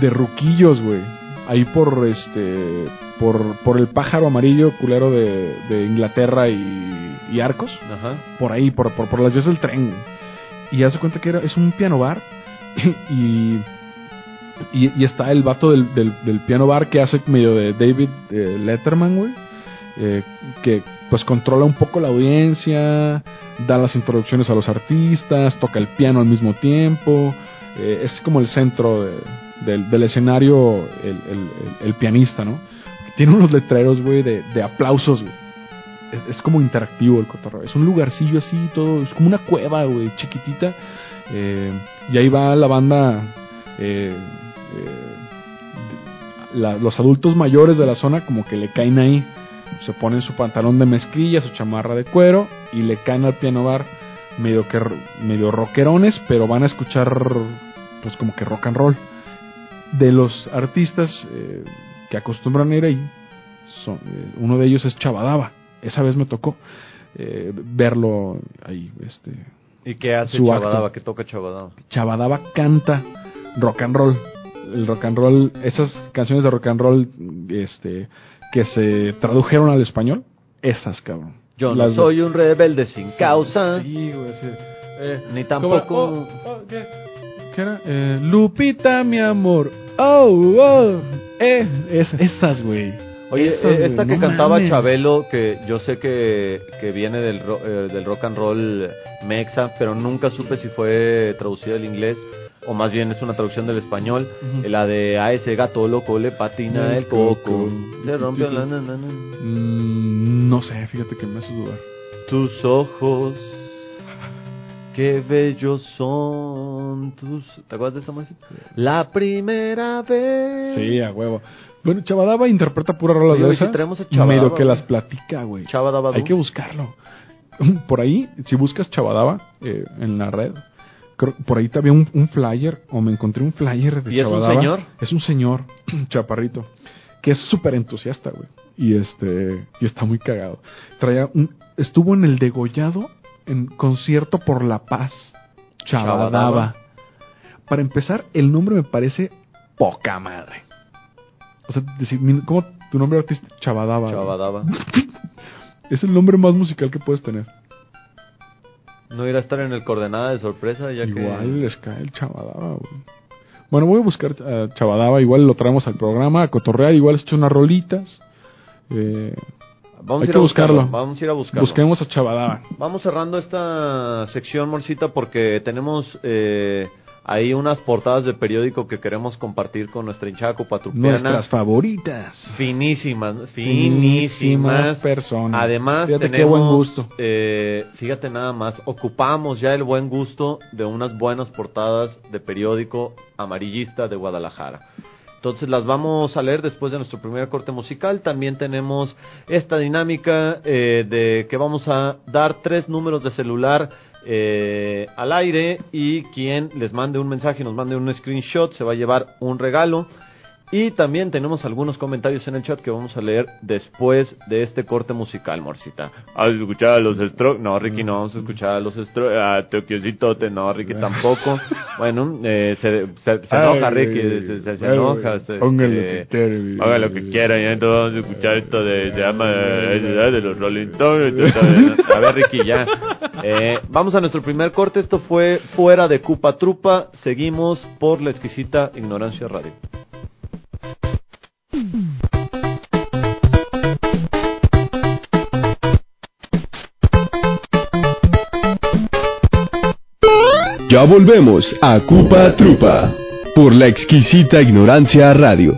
de ruquillos, güey. Ahí por este por por el pájaro amarillo culero de, de Inglaterra y y Arcos, Ajá. por ahí, por, por, por las vías del tren. güey. Y hace cuenta que era, es un piano bar *laughs* y, y, y está el vato del, del, piano bar que hace medio de David eh, Letterman, güey. eh, que pues controla un poco la audiencia, da las introducciones a los artistas, toca el piano al mismo tiempo. eh, es como el centro de- del, del escenario, el, el- el- el pianista, ¿no? Tiene unos letreros, güey, de, de aplausos, güey es, como interactivo el cotorreo. Es un lugarcillo así, todo, es como una cueva, güey, chiquitita. eh, y ahí va la banda, eh, eh, la- los adultos mayores de la zona como que le caen ahí. Se ponen su pantalón de mezclilla, su chamarra de cuero y le caen al piano bar medio que medio rockerones, pero van a escuchar pues como que rock and roll. De los artistas que acostumbran ir ahí, son, uno de ellos es Chavadaba. Esa vez me tocó eh, verlo ahí. Este, ¿Y qué hace Chavadaba? ¿Qué toca Chavadaba? Chavadaba canta rock and roll. El rock and roll, esas canciones de rock and roll este, que se tradujeron al español, esas, cabrón. Yo no Las soy un rebelde sin causa. Sí, güey, sí. Eh, Ni tampoco. Oh, oh, ¿qué? ¿Qué era? Eh, Lupita, mi amor. Oh, oh. Eh, es, esas, güey. Oye, Esas, eh, esta que no cantaba mames. Chabelo, que yo sé que, que viene del, ro- eh, del rock and roll mexa, pero nunca supe si fue traducida al inglés o más bien es una traducción del español. Ujú. La de a ese gato loco le patina El el coco. coco. Se rompió la. Mm, no sé, fíjate que me hace dudar. Tus ojos, qué bellos son tus... ¿Te acuerdas de esta música? La primera vez. Sí, a huevo. Bueno, Chavadaba interpreta puras rolas Oye, de esas. Chavadaba, medio que las platica, güey. Chavadaba Hay que buscarlo. *laughs* Por ahí, si buscas Chavadaba eh, en la red, creo- por ahí te había un, un flyer, o me encontré un flyer de ¿Y es un señor? Es un señor, *clears throat* chaparrito, que es súper entusiasta, güey. Y este, y está muy cagado. Traía un, estuvo en el degollado en concierto por la paz. Chavadaba. Chavadaba. Para empezar, el nombre me parece poca madre. O sea, decir, ¿cómo tu nombre artístico? Chavadaba. Chavadaba. *laughs* Es el nombre más musical que puedes tener. No irá a estar en el coordenada de sorpresa ya igual que... les cae el Chavadaba, güey. Bueno, voy a buscar a Chavadaba, igual lo traemos al programa, a cotorrear, igual hecho unas rolitas. Eh, Vamos Hay a ir que a buscarlo. buscarlo. Vamos a ir a buscarlo. busquemos a Chavadaba. Vamos cerrando esta sección, Morcita, porque tenemos eh, ahí unas portadas de periódico que queremos compartir con nuestra hinchada copatrupiana. Nuestras favoritas. Finísimas, Finísimas finísimas personas. Además, Fíjate qué tenemos, buen gusto. eh, fíjate nada más, ocupamos ya el buen gusto de unas buenas portadas de periódico amarillista de Guadalajara. Entonces las vamos a leer después de nuestro primer corte musical. También tenemos esta dinámica eh, de que vamos a dar tres números de celular eh, al aire y quien les mande un mensaje, nos mande un screenshot, se va a llevar un regalo. Y también tenemos algunos comentarios en el chat que vamos a leer después de este corte musical, Morcita. ¿Has escuchado a los Strokes? No, Ricky, no vamos a escuchar a los Strokes. A Tokiocitote, no, Ricky tampoco. *laughs* Bueno, eh, se, se, se enoja, Ricky, se, se- se enoja. se- ponga lo eh, que quiera, Haga lo que quiera, y entonces vamos a escuchar esto de, se llama, eh, de los Rolling Stones. A ver, Ricky, ya. Eh, vamos a nuestro primer corte. Esto fue Fuera de Cupa Trupa. Seguimos por la exquisita Ignorancia Radio. Ya volvemos a Cupa Trupa por la exquisita ignorancia radio.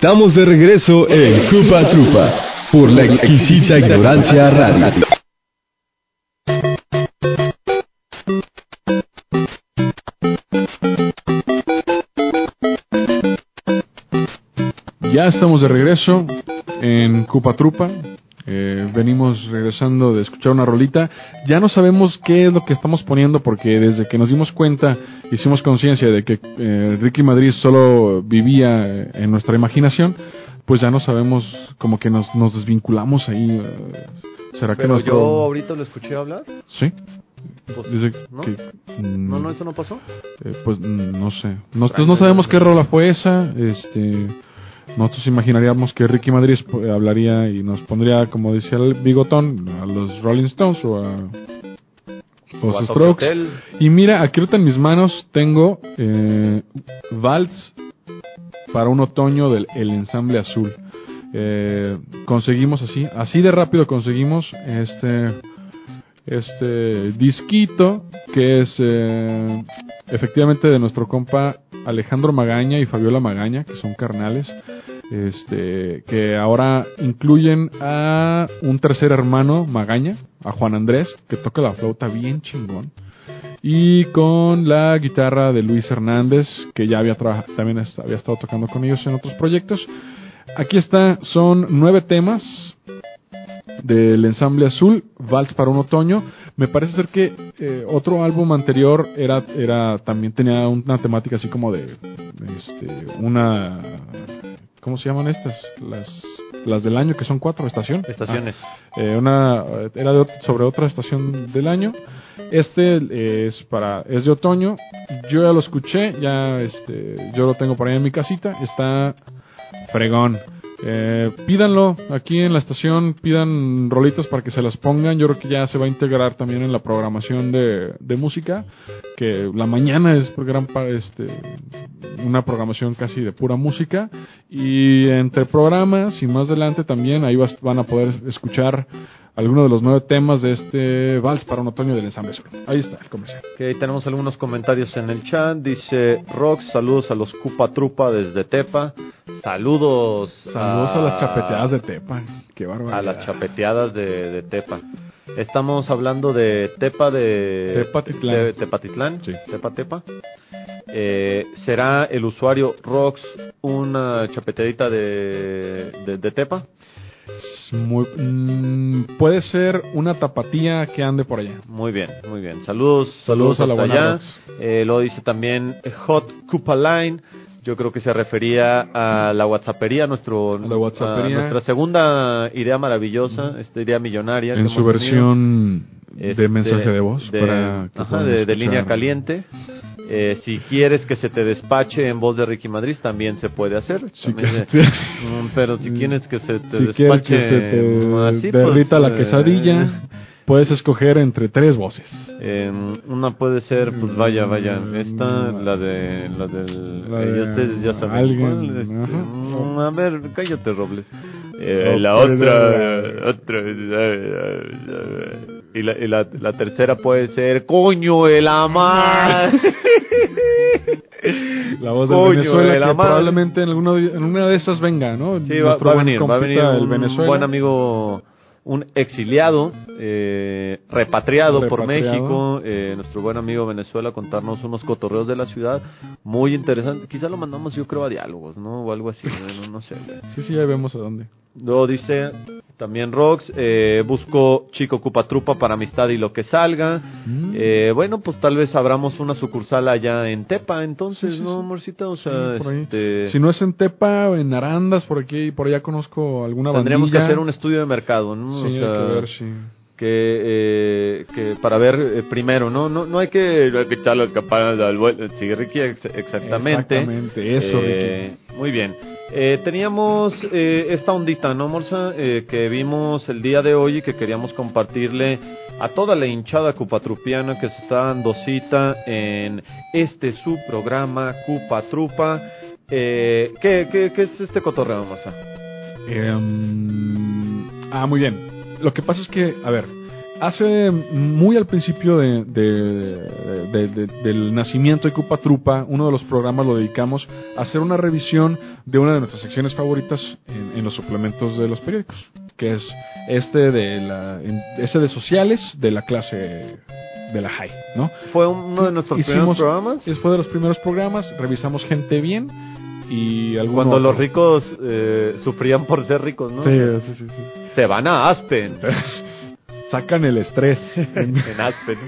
Estamos de regreso en Cupa Trupa por la exquisita ignorancia radio. Ya estamos de regreso en Cupa Trupa. Eh, venimos regresando de escuchar una rolita. Ya no sabemos qué es lo que estamos poniendo porque desde que nos dimos cuenta, hicimos conciencia de que eh, Ricky Madrid solo vivía eh, en nuestra imaginación, pues ya no sabemos, como que nos, nos desvinculamos ahí. eh, ¿Será que Pero nuestro... yo ahorita lo escuché hablar. Sí. Pues, Dice ¿no? que... mm, no, no, eso no pasó. eh, pues mm, no sé. Nosotros no sabemos qué rola fue esa. Este, nosotros imaginaríamos que Ricky Madrid eh, hablaría y nos pondría, como decía el bigotón, a los Rolling Stones o a los Strokes. Hotel. Y mira, aquí ahorita en mis manos tengo eh, Vals para un otoño del el ensamble azul. Eh, conseguimos así, así de rápido conseguimos este este disquito que es eh, efectivamente de nuestro compa Alejandro Magaña y Fabiola Magaña, que son carnales, este que ahora incluyen a un tercer hermano Magaña, a Juan Andrés, que toca la flauta bien chingón. Y con la guitarra de Luis Hernández, que ya había también había estado tocando con ellos en otros proyectos. Aquí está, son nueve temas del ensamble azul, Vals para un otoño. Me parece ser que eh, otro álbum anterior era, era también tenía una temática así como de este, una ¿cómo se llaman estas? Las las del año, que son cuatro estación. Estaciones. Ah, eh, una era de sobre otra estación del año. Este eh, es para es de otoño. Yo ya lo escuché, ya este yo lo tengo por ahí en mi casita, está fregón. Eh, pídanlo aquí en la estación, pidan rolitas para que se las pongan. Yo creo que ya se va a integrar también en la programación de, de música, que la mañana es por gran este, una programación casi de pura música. Y entre programas y más adelante también ahí vas- van a poder escuchar algunos de los nueve temas de este Vals para un otoño del ensamble Sol. Ahí está el comercial. Ok, tenemos algunos comentarios en el chat. Dice Rox, saludos a los Cupa Trupa desde Tepa. Saludos. Saludos a las chapeteadas de Tepa. Qué barbaridad. A las chapeteadas de, de Tepa. Estamos hablando de Tepa de... Tepatitlán. de Tepatitlán. Sí. Tepa Tepa. Eh, ¿Será el usuario Rox una chapeteadita de, de, de Tepa? Muy- mm, puede ser una tapatía que ande por allá. Muy bien, muy bien. Saludos, Saludos saludos, a la buena. Eh, lo dice también Hot Cupa Line. Yo creo que se refería a la WhatsAppería, nuestro, A la WhatsAppería. a nuestra segunda idea maravillosa, esta idea millonaria. En su tenido. versión de Este, mensaje de voz. de, para que ajá, de, línea caliente. Eh, si quieres que se te despache en voz de Ricky Madrid, también se puede hacer. Sí, se- Mm, pero si quieres que se te si despache que se te así, derrita pues, la eh, quesadilla, puedes escoger entre tres voces. Eh, una puede ser, pues vaya, vaya, Mm, esta, la de, la del, La eh, de ustedes ya saben alguien, cuál, este, mm, a ver, cállate Robles. Eh, No la otra, otra, eh, y la, y la, la tercera puede ser, coño, el amar. *laughs* La voz de Coño, Venezuela, de la que madre. probablemente en, alguno de- en una de esas venga, ¿no? Sí, va, va a venir, va a venir un Venezuela. buen amigo, un exiliado, eh, repatriado, por. México, eh, nuestro buen amigo Venezuela, contarnos unos cotorreos de la ciudad, muy interesante. Quizá lo mandamos, yo creo, a diálogos, ¿no? O algo así, no, no sé. Sí, sí, ahí vemos a dónde. Luego dice también Rox, eh, busco Chico Cupatrupa para amistad y lo que salga. Mm. Eh, bueno, pues tal vez abramos una sucursal allá en Tepa, entonces, Sí, sí, ¿no, amorcita? O sea, Sí, este... Si no es en Tepa en Arandas, por aquí, por allá conozco alguna Tendríamos que hacer un estudio de mercado, ¿no? Sí, O sea, hay que ver. Que, eh, que para ver eh, primero, ¿no? No, no hay que, no hay que echarle la campana al vuelo. Sí, Ricky, ex- exactamente. Exactamente, eso, Eh, Muy bien. Eh, teníamos eh, esta ondita, ¿no, Morsa? Eh, que vimos el día de hoy y que queríamos compartirle a toda la hinchada cupatrupiana que se está dando cita en este su programa Cupatrupa. Eh, ¿qué, qué, ¿Qué es este cotorreo, Morsa? Em, ah, muy bien. Lo que pasa es que, a ver, hace muy al principio de, de- de- de- del nacimiento de Cupa Trupa, uno de los programas lo dedicamos a hacer una revisión de una de nuestras secciones favoritas en, en los suplementos de los periódicos, que es este de la, ese de sociales de la clase de la high, ¿no? Fue uno de nuestros primeros programas. Fue de los primeros programas, revisamos gente bien y Cuando otro. los ricos eh, sufrían por ser ricos, ¿no? Sí, sí, sí, sí. Se van a Aspen. *laughs* Sacan el estrés. *laughs* en Aspen.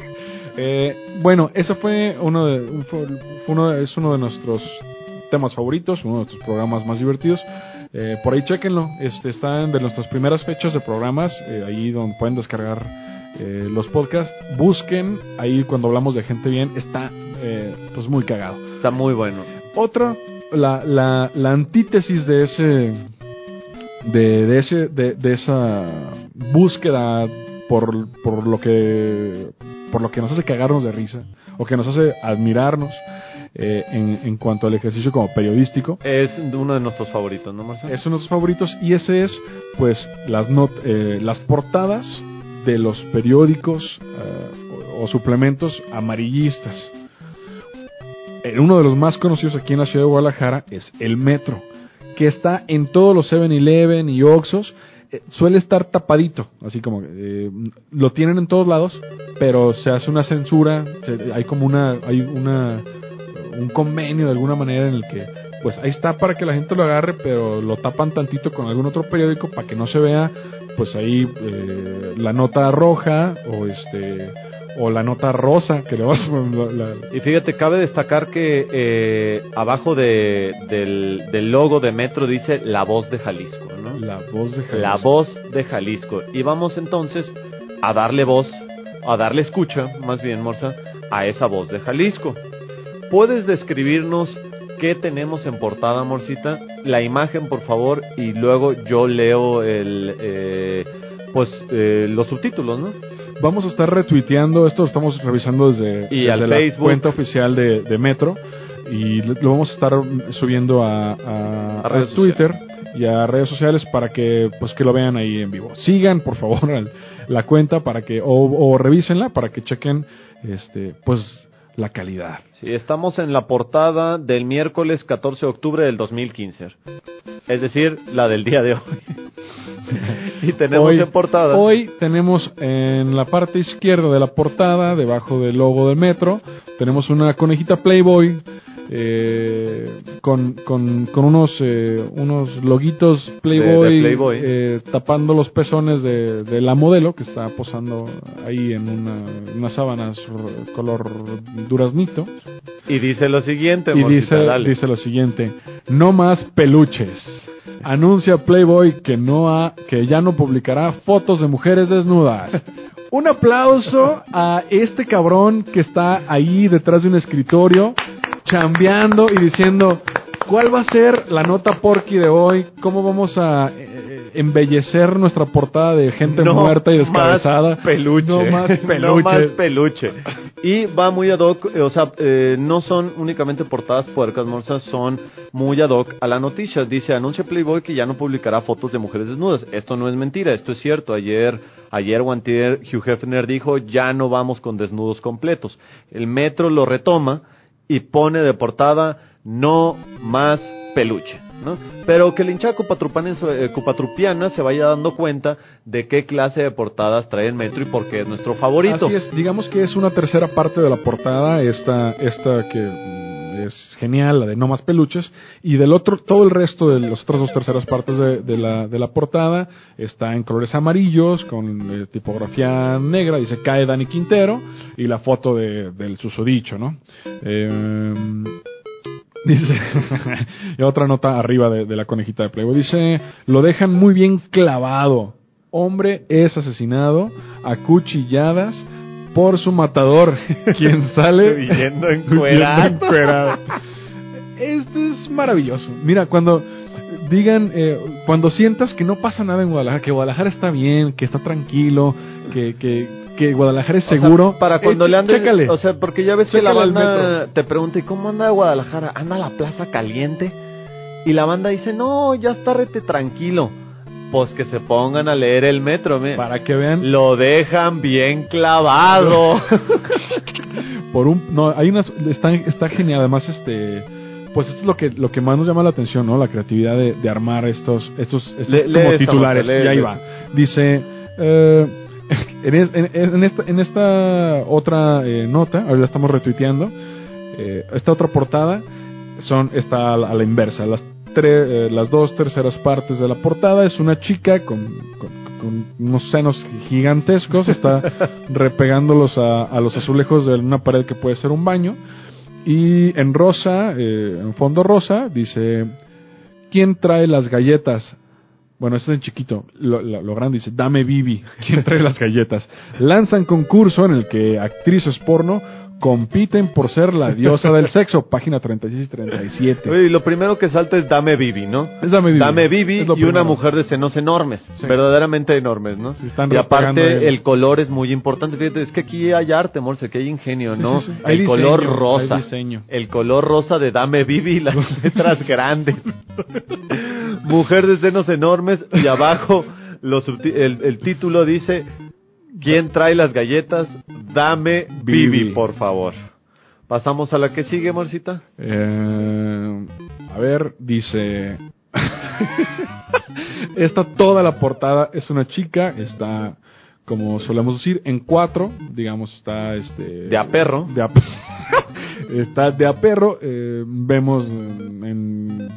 Eh, bueno, eso fue uno de, fue uno de- es uno de nuestros temas favoritos, uno de nuestros programas más divertidos. Eh, por ahí chequenlo, este está en de nuestras primeras fechas de programas, eh, ahí donde pueden descargar eh, los podcasts. Busquen ahí cuando hablamos de gente bien, está eh, pues muy cagado. Está muy bueno. Otra, la, la, la antítesis de ese de, de ese de, de esa búsqueda por, por lo que por lo que nos hace cagarnos de risa o que nos hace admirarnos eh, en, en cuanto al ejercicio como periodístico. Es uno de nuestros favoritos, ¿no, Marcelo? es uno de sus favoritos y ese es pues las not eh, las portadas de los periódicos eh, o, o suplementos amarillistas. Uno de los más conocidos aquí en la ciudad de Guadalajara es el Metro que está en todos los 7-Eleven y Oxxos eh, suele estar tapadito así como eh, lo tienen en todos lados pero se hace una censura se- hay como una hay una un convenio de alguna manera en el que pues ahí está para que la gente lo agarre pero lo tapan tantito con algún otro periódico para que no se vea pues ahí eh, la nota roja o este o la nota rosa que le vas *laughs* la- la- Y fíjate, cabe destacar que eh, abajo de, del, del logo de Metro dice La Voz de Jalisco, ¿no? La voz de Jalisco. La voz de Jalisco. Y vamos entonces a darle voz, a darle escucha, más bien, Morsa, a esa voz de Jalisco. ¿Puedes describirnos qué tenemos en portada, Morcita? La imagen, por favor, y luego yo leo el, eh, pues, eh, los subtítulos, ¿no? Vamos a estar retuiteando, esto lo estamos revisando desde, Y desde al la Facebook. cuenta oficial de, de Metro y lo vamos a estar subiendo a, a- A redes a Twitter y a redes sociales para que pues que lo vean ahí en vivo. Sigan por favor *laughs* al- la cuenta para que o, o revísenla para que chequen este pues la calidad. Sí, estamos en la portada del miércoles 14 de octubre del 2015. Es decir, la del día de hoy. *laughs* *laughs* y tenemos hoy, en portada. Hoy tenemos en la parte izquierda de la portada, debajo del logo del metro, tenemos una conejita Playboy eh, con, con, con unos, eh, unos loguitos Playboy, De- de Playboy. eh, tapando los pezones de, de la modelo que está posando ahí en una, unas sábanas color duraznito. Y dice lo siguiente, Y dice, dale. dice lo siguiente: No más peluches. Anuncia Playboy que no ha, que ya no publicará fotos de mujeres desnudas. Un aplauso a este cabrón que está ahí detrás de un escritorio, chambeando y diciendo cuál va a ser la nota porky de hoy, cómo vamos a embellecer nuestra portada de gente No muerta y descabezada. Más peluche. No más *laughs* peluche. No más peluche. Y va muy ad hoc, eh, o sea, eh, no son únicamente portadas puercas, morsas, son muy ad hoc a la noticia. Dice, anuncia Playboy que ya no publicará fotos de mujeres desnudas. Esto no es mentira, esto es cierto. Ayer, ayer o antier, Hugh Hefner dijo, ya no vamos con desnudos completos. El Metro lo retoma y pone de portada, no más peluche. ¿No? Pero que la hinchada eh, cupatrupiana se vaya dando cuenta de qué clase de portadas trae el metro y por qué es nuestro favorito. Así es, digamos que es una tercera parte de la portada, esta, esta que mm, es genial, la de No Más Peluches, y del otro, todo el resto de las otras dos terceras partes de, de la, de la portada está en colores amarillos, con eh, tipografía negra, dice Cae Dani Quintero, y la foto de, del susodicho, ¿no? Eh, *laughs* Dice, y otra nota arriba de, de la conejita de Playboy. Dice, lo dejan muy bien clavado. Hombre es asesinado a cuchilladas por su matador, *laughs* quien sale *laughs* Huyendo encuerado. Esto es maravilloso. Mira, cuando digan, eh, cuando sientas que no pasa nada en Guadalajara, que Guadalajara está bien, que está tranquilo, que, que, que Guadalajara es O sea, seguro, para cuando eh, le anden, chécale. o sea, porque ya ves que la Chécale banda te pregunta, ¿y cómo anda Guadalajara? ¿Anda la plaza caliente? Y la banda dice, no, ya está rete tranquilo. Pues que se pongan a leer el metro, me. para que vean Lo dejan bien clavado. *laughs* por un no hay unas está, está genial además este pues esto es lo que lo que más nos llama la atención no la creatividad de, de armar estos estos, estos Le- como lee titulares lee, y ahí lee. va dice eh, *laughs* en, es- en- en esta en esta otra eh, nota ahora la estamos retuiteando eh, esta otra portada son está a la, a la inversa. Las tres eh, las dos terceras partes de la portada es una chica con, con- con unos senos gigantescos está *laughs* repegándolos a, a los azulejos de una pared que puede ser un baño. Y en rosa eh, en fondo rosa dice quién trae las galletas bueno, eso es en chiquito. Lo, lo- lo grande dice, dame Bibi. *laughs* ¿Quién trae las galletas? Lanzan concurso en el que actrices porno compiten por ser la diosa del sexo. *laughs* Página 36 y 37. Oye, y lo primero que salta es Dame Bibi, ¿no? Es Dame Bibi. Dame Bibi y una mujer de senos enormes, Sí. verdaderamente enormes, ¿no? Están y aparte el color es muy importante. Fíjate, es que aquí hay arte, Morse, que hay ingenio, Sí, ¿no? sí. Hay El diseño, color hay rosa. El color rosa de Dame Bibi y las *laughs* letras grandes. Mujer de senos enormes y abajo los el, el título dice ¿Quién trae las galletas? Dame Bibi, por favor. Pasamos a la que sigue, Morcita. Eh, a ver, dice... *laughs* Esta toda la portada es una chica, está, como solemos decir, en cuatro, digamos, está este... De a perro. de a- *laughs* está de a perro. eh, vemos en,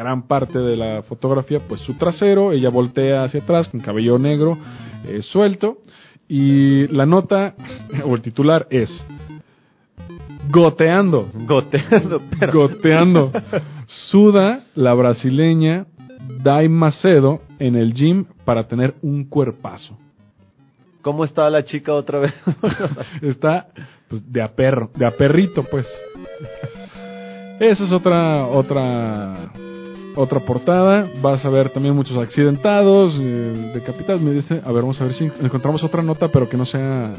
gran parte de la fotografía, pues su trasero. Ella voltea hacia atrás con cabello negro eh, suelto. Y la nota *laughs* o el titular es Goteando. Goteando. *laughs* Goteando. Suda la brasileña Dai Macedo en el gym para tener un cuerpazo. ¿Cómo está la chica otra vez? *laughs* Está pues, de a perro, de a perrito, pues. Esa es otra, otra, otra portada. Vas a ver también muchos accidentados, eh, decapitados. Me dice, a ver, vamos a ver si encontramos otra nota, pero que no sea,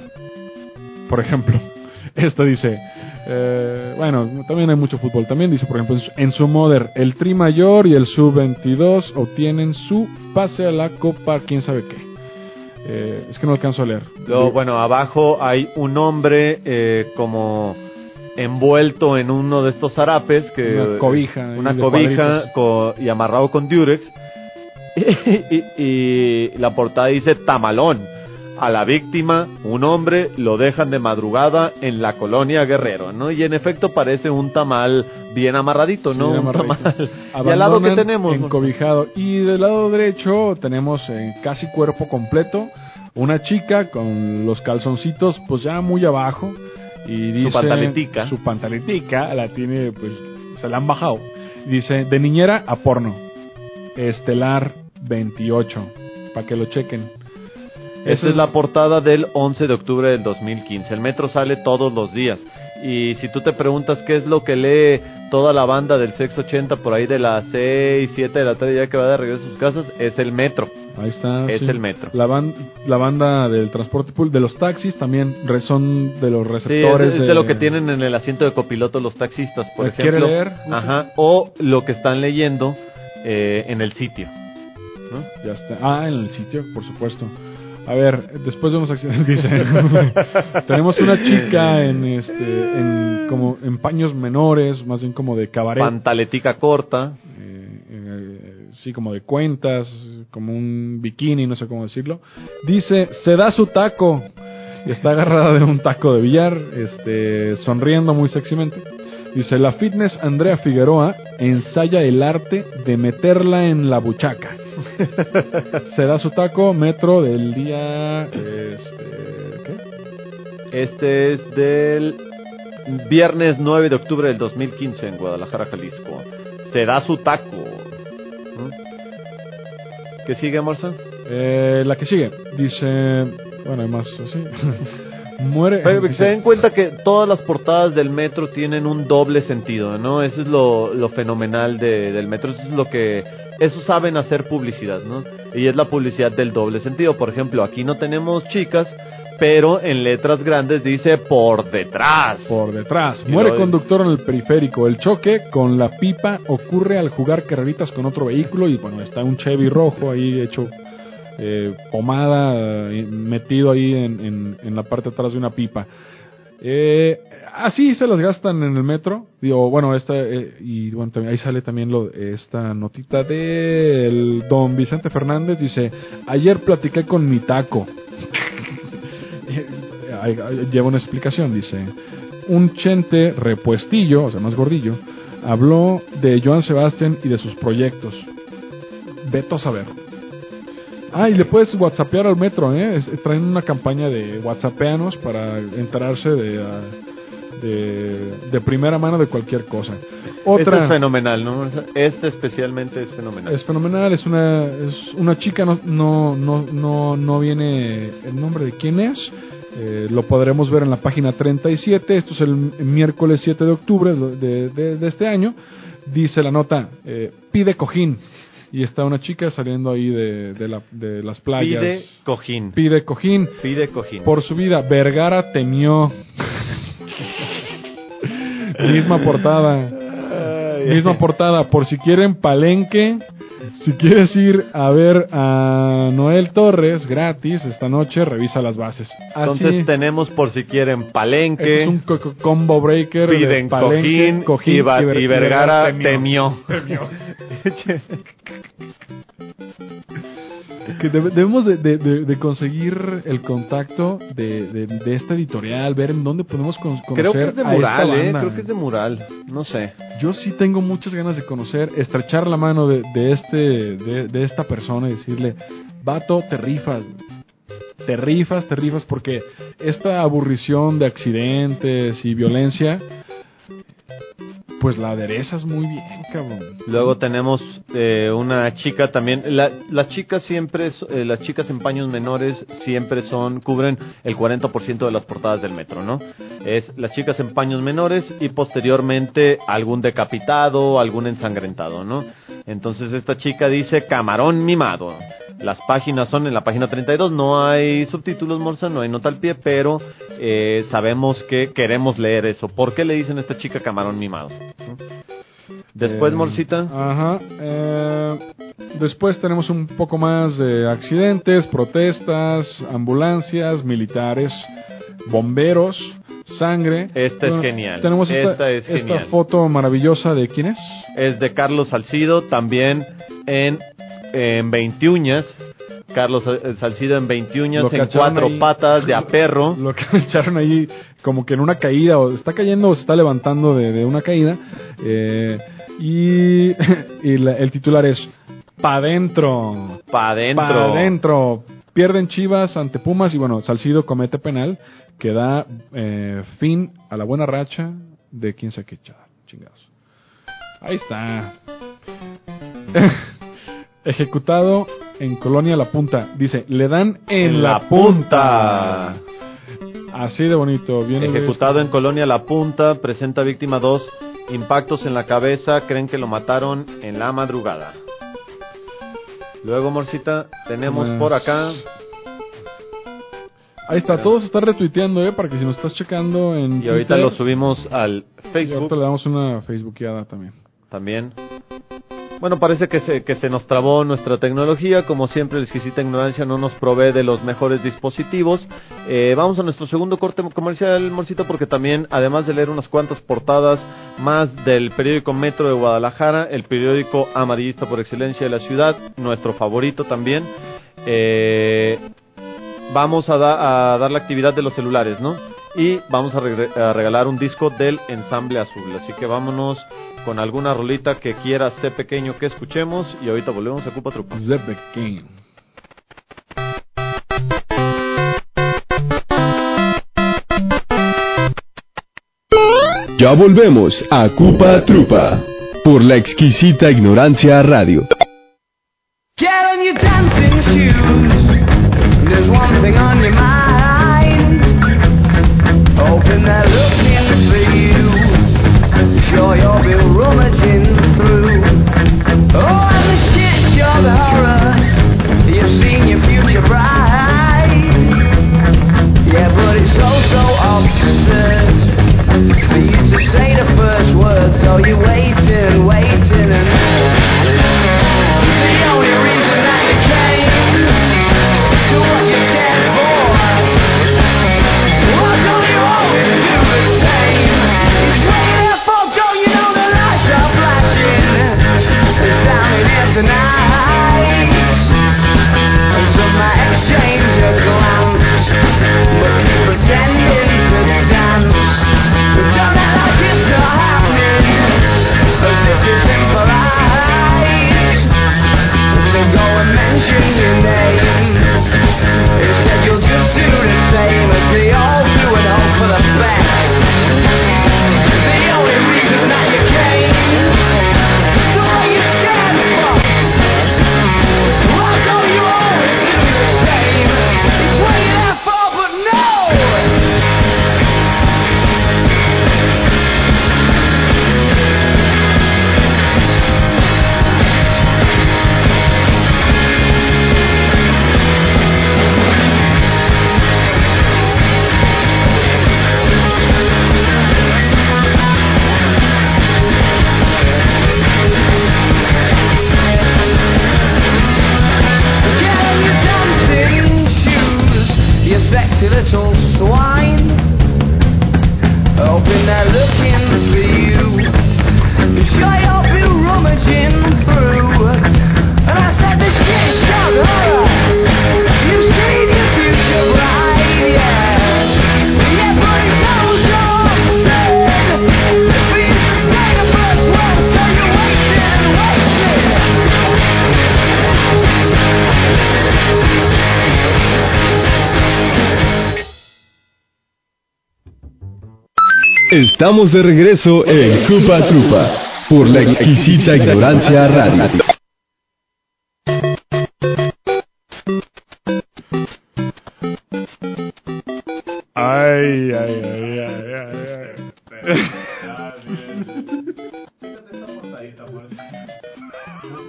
por ejemplo, *laughs* esta dice, eh, bueno, también hay mucho fútbol. También dice, por ejemplo, en su- Moder, el Tri Mayor y el Sub-22 obtienen su pase a la Copa, quién sabe qué. Eh, es que no alcanzo a leer. Luego, bueno, abajo hay un hombre eh, como envuelto en uno de estos zarapes que Una cobija una co- y amarrado con durex *laughs* y, y la portada dice tamalón a la víctima un hombre lo dejan de madrugada en la colonia Guerrero no y en efecto parece un tamal bien amarradito Sí, no un tamal. *laughs* Y al lado que tenemos encobijado. Y del lado derecho tenemos eh, casi cuerpo completo una chica con los calzoncitos pues ya muy abajo y dice pantaletica. su pantaletica la tiene pues se la han bajado. Dice de niñera a porno. Estelar 28 para que lo chequen. Esa es la portada del 11 de octubre del 2015. El metro sale todos los días. Y si tú te preguntas qué es lo que lee toda la banda del Sexo 80 por ahí de las 6, 7 de la tarde ya que va de regreso a sus casas, es el metro. Ahí está. Es sí. el metro. La, ban- la banda del transporte público, de los taxis también son de los Sí, es, receptores. es de lo que tienen en el asiento de copiloto los taxistas, por Eh, ¿quiere ejemplo. leer? Ajá, o lo que están leyendo eh, en el sitio. ¿no? Ya está. Ah, en el sitio, por supuesto. A ver, después de unos accidentes, *laughs* dice. *laughs* tenemos una chica *laughs* en este, en como en paños menores, más bien como de cabaret, Pantaletica corta. eh, eh, sí, como de cuentas, como un bikini, no sé cómo decirlo. Dice, se da su taco y está agarrada de un taco de billar, este, sonriendo muy sexymente. Dice, la fitness Andrea Figueroa ensaya el arte de meterla en la buchaca. *laughs* Se da su taco, metro del día... Este, ¿qué? Este es del viernes 9 de octubre del 2015 en Guadalajara, Jalisco. Se da su taco. ¿Mm? ¿Qué sigue, Morrison? Eh, la que sigue, dice... Bueno, hay más así. *laughs* Muere... Pero dice- se den cuenta que todas las portadas del metro tienen un doble sentido, ¿no? Eso es lo, lo fenomenal de- del metro, eso es lo que... Eso saben hacer publicidad, ¿no? Y es la publicidad del doble sentido. Por ejemplo, aquí no tenemos chicas, pero en letras grandes dice por detrás. por detrás. Y Muere conductor en el periférico. El choque con la pipa ocurre al jugar carreritas con otro vehículo y bueno, está un Chevy rojo ahí hecho eh, pomada, eh, metido ahí en, en- en la parte de atrás de una pipa. Eh, así se las gastan en el metro. Digo, bueno, esta, eh, y bueno, ahí sale también lo, esta notita del don Vicente Fernández. Dice, ayer platiqué con mi taco. Ahí Lleva una explicación, dice. Un chente repuestillo, o sea, más gordillo, habló de Joan Sebastián y de sus proyectos. Veto a saber. Ah, y le puedes whatsappear al metro, ¿eh? Es- traen una campaña de whatsappeanos para enterarse de, ah, de, de primera mano de cualquier cosa. Este Otra es fenomenal, ¿no? Este especialmente es fenomenal. es fenomenal, es una, es una chica, no, no, no, no, no viene el nombre de quién es. Eh, lo podremos ver en la página 37. Esto es el miércoles 7 de octubre de, de- de este año. Dice la nota, eh, pide cojín. Y está una chica saliendo ahí de, de, la- de las playas. Pide cojín. Pide cojín. Pide cojín. Por su vida, Vergara temió. *laughs* Misma portada. Misma portada. Por si quieren palenque. Si quieres ir a ver a Noel Torres gratis esta noche, revisa las bases. Así, Entonces tenemos por si quieren palenque, este es un co- co- combo breaker. de piden palenque, cojín, y, va- Ver- y Vergara temió. temió. *laughs* *laughs* Que debe- debemos de, de- de- de conseguir el contacto de, esta editorial, ver en dónde podemos con- conocer Creo que es de mural, ¿eh? Creo que es de mural. No sé. Yo sí tengo muchas ganas de conocer, estrechar la mano de, de este, de, de esta persona y decirle, vato, te rifas, te rifas, te rifas, porque esta aburrición de accidentes y violencia pues la aderezas muy bien, cabrón. Luego tenemos eh, una chica también. La- las chicas siempre, eh, las chicas en paños menores siempre son cubren el 40% de las portadas del metro, ¿no? Es las chicas en paños menores y posteriormente algún decapitado, algún ensangrentado, ¿no? Entonces esta chica dice camarón mimado. Las páginas son en la página 32, no hay subtítulos, Morsa, no hay nota al pie, pero eh, sabemos que queremos leer eso. ¿Por qué le dicen a esta chica camarón mimado? Después, Eh, Morcita. Ajá. eh, después tenemos un poco más de accidentes, protestas, ambulancias, militares, bomberos, sangre. Esta es Bueno, genial. Tenemos esta, Esta es esta genial. foto maravillosa de quién es. es de Carlos Salcido, también en, en 20 uñas. Carlos Salcido en 20 uñas, Lo en cacharon cuatro ahí. patas de a perro. *laughs* Lo que echaron ahí como que en una caída, o está cayendo o se está levantando de, de una caída. eh, y *laughs* y la- el titular es Pa' dentro. Pa' adentro. Pa' adentro. Pierden Chivas ante Pumas y bueno, Salcido comete penal que da eh, fin a la buena racha de quién sabe qué echada. Chingados. Ahí está. *laughs* Ejecutado en Colonia La Punta. Dice, le dan en, la, punta. Así de bonito. De- Ejecutado en Colonia La Punta, presenta víctima dos impactos en la cabeza, creen que lo mataron en la madrugada. Luego, Morcita, tenemos Más. por acá Ahí está, todos están retuiteando, ¿eh? Para que si nos estás checando en y ahorita Twitter, lo subimos al y ahorita Facebook le damos una facebookeada también. también. Bueno, parece que se, que se nos trabó nuestra tecnología. Como siempre, la exquisita ignorancia no nos provee de los mejores dispositivos. Eh, vamos a nuestro segundo corte comercial, Morcito, porque también, además de leer unas cuantas portadas más del periódico Metro de Guadalajara, el periódico amarillista por excelencia de la ciudad, nuestro favorito también, eh, vamos a, a dar la actividad de los celulares, ¿no? Y vamos a, a regalar un disco del ensamble azul. Así que vámonos con alguna rolita que quiera ser pequeño que escuchemos y ahorita volvemos a Cupa Trupa. Zeppelin. Ya volvemos a Cupa Trupa por la exquisita ignorancia radio. Estamos de regreso en Cupa Trupa por la exquisita ignorancia radio. Ay, ay, ay, ay, ay,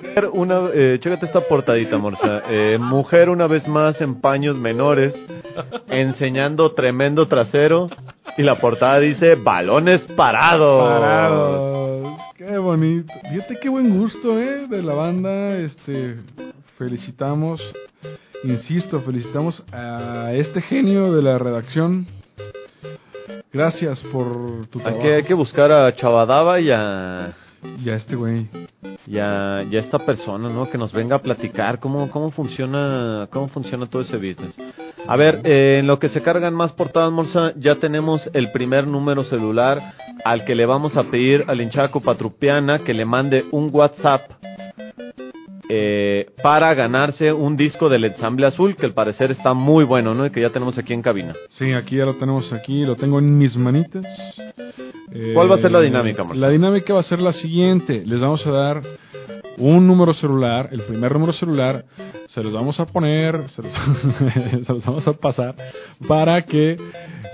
Mujer, Una, eh, chécate esta portadita, Morsa. Eh, mujer una vez más en paños menores, enseñando tremendo trasero. Y la portada dice, balones parados. Parados. Qué bonito. Fíjate qué buen gusto, ¿eh? De la banda. Este, felicitamos, insisto, felicitamos a este genio de la redacción. Gracias por tu Hay que, hay que buscar a Chavadaba y a, Y a este güey. y a, y a esta persona, ¿no? Que nos venga a platicar cómo, cómo funciona, cómo funciona todo ese business. A ver, eh, en lo que se cargan más portadas, Morsa, ya tenemos el primer número celular al que le vamos a pedir al hinchaco patrupiana que le mande un WhatsApp eh, para ganarse un disco del ensamble azul, que al parecer está muy bueno, ¿no? Y que ya tenemos aquí en cabina. Sí, aquí ya lo tenemos aquí, lo tengo en mis manitas. Eh, ¿Cuál va a ser la dinámica, Marcelo? La dinámica va a ser la siguiente. Les vamos a dar un número celular, el primer número celular, se los vamos a poner, se los, *laughs* se los vamos a pasar para que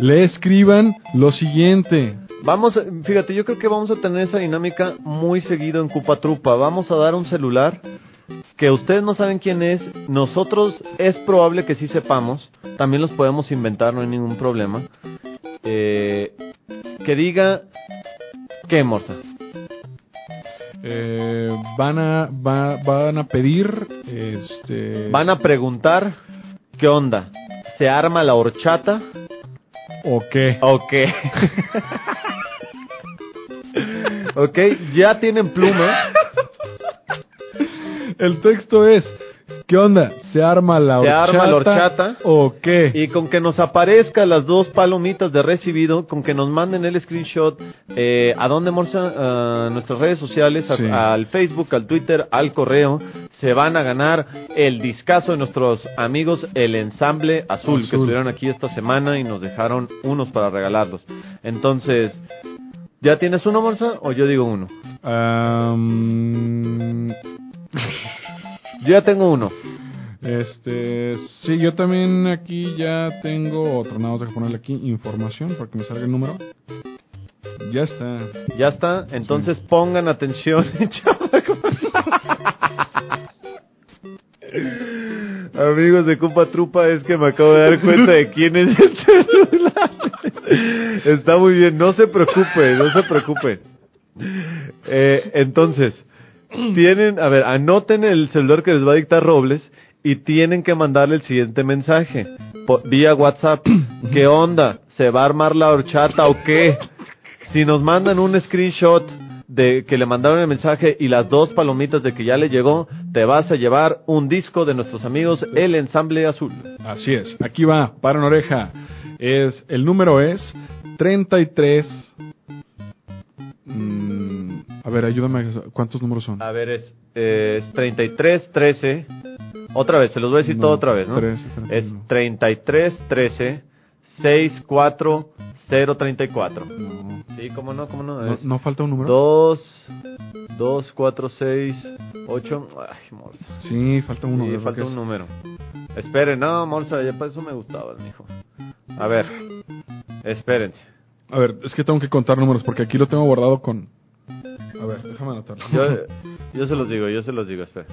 le escriban lo siguiente. Vamos, fíjate, yo creo que vamos a tener esa dinámica muy seguido en Cupa Trupa. Vamos a dar un celular que ustedes no saben quién es. Nosotros es probable que sí sepamos. También los podemos inventar, no hay ningún problema. Eh, que diga qué, Morsa. Eh, van a va- van a pedir este Van a preguntar qué onda. ¿Se arma la horchata o qué. o qué? *laughs* ok, ya tienen pluma. El texto es ¿Qué onda? ¿Se arma la ¿Se horchata? arma la horchata? ¿O qué? Y con que nos aparezca las dos palomitas de recibido, con que nos manden el screenshot, eh, ¿a dónde, Morsa? A nuestras redes sociales, a- Sí. al Facebook, al Twitter, al correo, se van a ganar el discazo de nuestros amigos, el Ensamble Azul, que estuvieron aquí esta semana y nos dejaron unos para regalarlos. Entonces, ¿ya tienes uno, Morsa? ¿O yo digo uno? Am, *laughs* Yo ya tengo uno. este, sí, yo también aquí ya tengo otro. Nada más deja ponerle aquí información para que me salga el número. Ya está. Ya está, entonces pongan atención, *laughs* Amigos de Cupa Trupa, es que me acabo de dar cuenta de quién es el celular. Está muy bien, no se preocupe, no se preocupe. Eh, entonces, *clears throat* tienen, a ver, anoten el celular que les va a dictar Robles y tienen que mandarle el siguiente mensaje po- vía WhatsApp. *clears throat* ¿Qué onda? ¿Se va a armar la horchata o qué? Si nos mandan un screenshot de que le mandaron el mensaje y las dos palomitas de que ya le llegó, te vas a llevar un disco de nuestros amigos El Ensamble Azul. Así es. Aquí va, para una oreja. Es, el número es 33. Mm, a ver, ayúdame. ¿Cuántos números son? A ver, es, eh, es 33 13. Otra vez, se los voy a decir No, todo otra vez, ¿no? 13, es 31. 33 13 64 034. No, Sí, cómo no, cómo no. no, Es no falta un número. 2 2 4 6 8. Ay, morsa. Sí, falta uno. Sí, ¿verdad falta un es? número. Esperen, no, Morsa, ya para eso me gustaba, mijo. A ver, espérense. A ver, es que tengo que contar números porque aquí lo tengo guardado con. A ver, déjame anotarlo. Yo, *laughs* yo se los digo, yo se los digo, espera.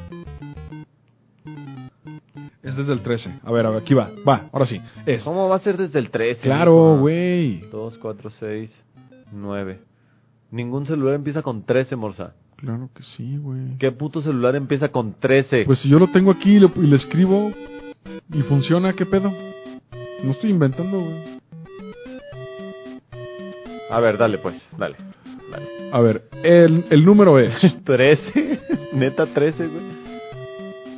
Es desde el 13. A ver, a ver, aquí va. Va, ahora sí. Es. ¿Cómo va a ser desde el 13? Claro, güey. 2, 4, 6, 9. Ningún celular empieza con 13, Morsa. Claro que sí, güey. ¿Qué puto celular empieza con 13? Pues si yo lo tengo aquí y le, y le escribo y funciona, ¿qué pedo? No estoy inventando, güey. A ver, dale pues, dale. Dale. A ver, el, el número es. *laughs* 13, neta 13, güey.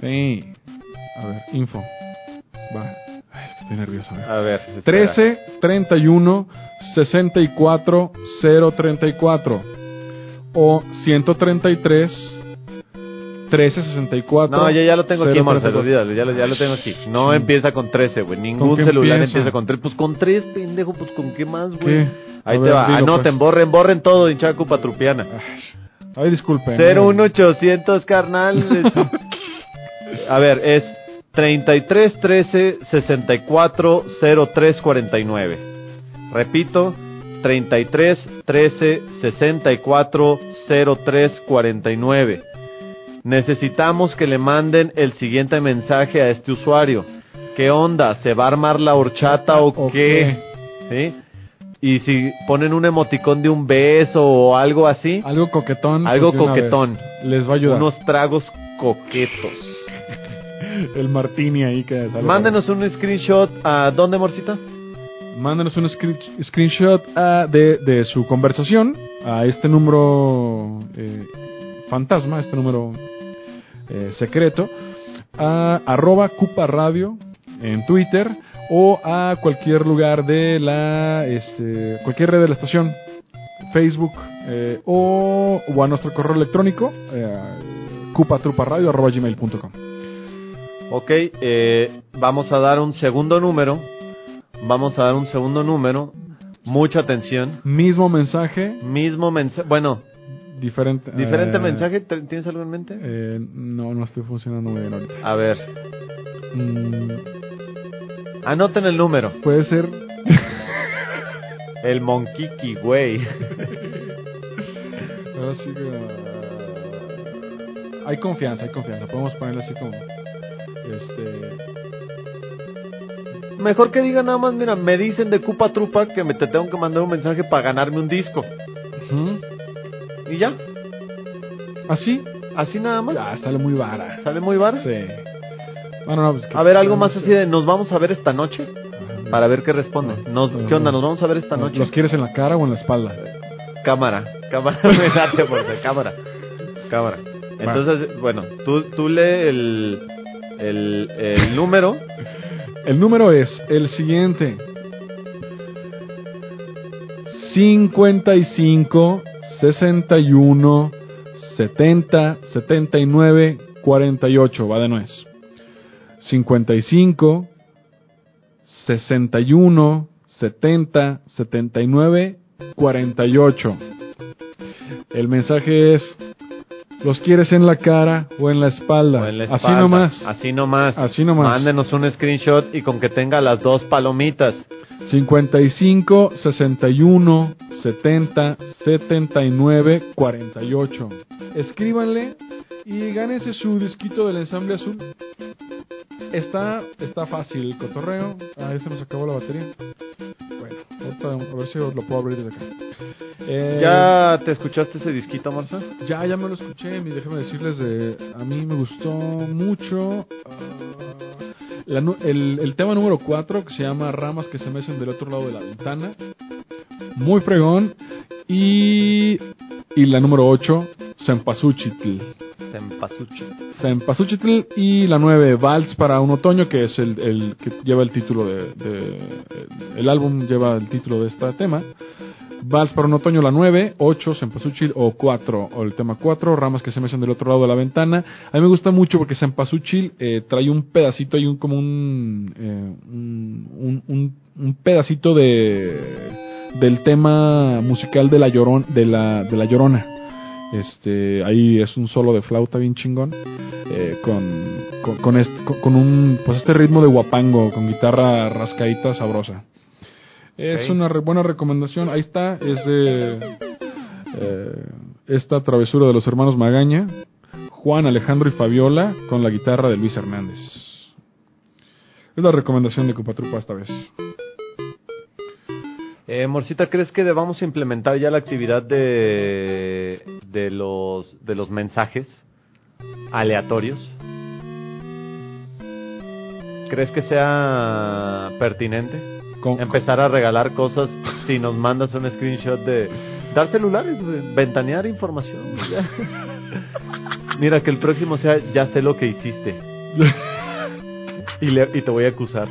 Sí. A ver, info. Va. Ay, es que estoy nervioso. a ver. A ver. espera. 13 31 64 034 o 133 13 64 No, ya, ya lo tengo aquí, Marcelo, 034. olvídalo, ya lo, ya lo tengo aquí. No empieza con 13, güey. Ningún celular empieza? empieza con 13. Pues con 3, pendejo, pues con qué más, güey. ¿Qué? Ahí A te ver, va. dilo, Anoten, pues. borren, borren todo, hinchada Cupatrupiana. Ay, disculpen. 01800 carnal. *laughs* A ver, es 33 13 64 03 49. Repito, 33 13 64 03 49. Necesitamos que le manden el siguiente mensaje a este usuario. ¿Qué onda? ¿Se va a armar la horchata o ¿O qué? ¿Sí? Y si ponen un emoticón de un beso o algo así, Algo coquetón. Algo pues, coquetón. Les va a ayudar. unos tragos coquetos. *laughs* El martini ahí que sale. Mándenos un screenshot a dónde, Morcita? Mándenos un screen- screenshot ah, de, de su conversación a este número eh, fantasma, este número eh, secreto, a arroba Cupa Radio en Twitter o a cualquier lugar de la, este, cualquier red de la estación, Facebook eh, o, o a nuestro correo electrónico, eh, cupatruparadio arroba gmail.com. Ok, eh, vamos a dar un segundo número. Vamos a dar un segundo número. Mucha atención. Mismo mensaje, Mismo mensaje. Bueno, diferente. diferente eh, mensaje. ¿Te- ¿Tienes algo en mente? Eh, no, no estoy funcionando muy bien ahorita. A ver, Mm, anoten el número. puede ser. El Monkiki, güey. ahora sí que, ah, hay confianza, hay confianza. Podemos ponerle así como. Este. Mejor que diga nada más, mira, me dicen de Cupa Trupa que me te tengo que mandar un mensaje para ganarme un disco. Y ya, Así. así nada más. Ya, sale muy vara. ¿Sale muy bar? Sí. Bueno, no, pues que- A ver, algo más así de, ¿nos vamos a ver esta noche? Para ver qué responde. Nos, ¿Qué onda? ¿Nos vamos a ver esta noche? ¿Los quieres en la cara o en la espalda? Cámara, cámara, *laughs* me late por cámara, cámara. Entonces, bueno, tú, tú lee el, el, el *laughs* número. El número es el siguiente. 55 61 70 79 48. Va de nuez. 55 61 70 79 48. El mensaje es ¿Los quieres en la cara o en la espalda? o en la Así espalda. nomás. Así nomás. Así nomás. Mándenos un screenshot y con que tenga las dos palomitas. 55 61 70 79 48. Escríbanle y gánense su disquito del ensamble azul. Está, está fácil el cotorreo. Ah, se nos acabó la batería. Bueno, ahorita a ver si lo puedo abrir desde acá. Eh, ¿Ya te escuchaste ese disquito, Marza? ya, ya me lo escuché. Y déjame decirles de. A mí me gustó mucho. la nu- el, el tema número 4 que se llama Ramas que se mecen del otro lado de la ventana. Muy fregón. Y. Y la número 8, Sempasuchitl. Tempasuchi. Sempasuchitl. Y la 9, Vals para un otoño, que es el, el que lleva el título de, de- El álbum lleva el título de este tema. Vals para un otoño, la 9, 8, Sempasuchil o 4, o el tema 4, ramas que se mecen del otro lado de la ventana. A mí me gusta mucho porque Sempasuchil eh, trae un pedacito, hay un como un, eh, un, un- un pedacito de del tema musical de la llorón, de la, de la llorona. Este, ahí es un solo de flauta bien chingón. eh, con, con, con este, con, un, pues este ritmo de guapango, con guitarra rascadita sabrosa. Es una re- buena recomendación. Ahí está, es de eh, esta travesura de los hermanos Magaña, Juan, Alejandro y Fabiola con la guitarra de Luis Hernández. Es la recomendación de Cupatrupa esta vez. Eh, Morcita, ¿crees que debamos implementar ya la actividad de, de, los, de los mensajes aleatorios? ¿Crees que sea pertinente Con- empezar a regalar cosas si nos mandas un screenshot de dar celulares, ventanear información? *laughs* Mira, que el próximo sea ya sé lo que hiciste. *laughs* Y, le- y te voy a acusar.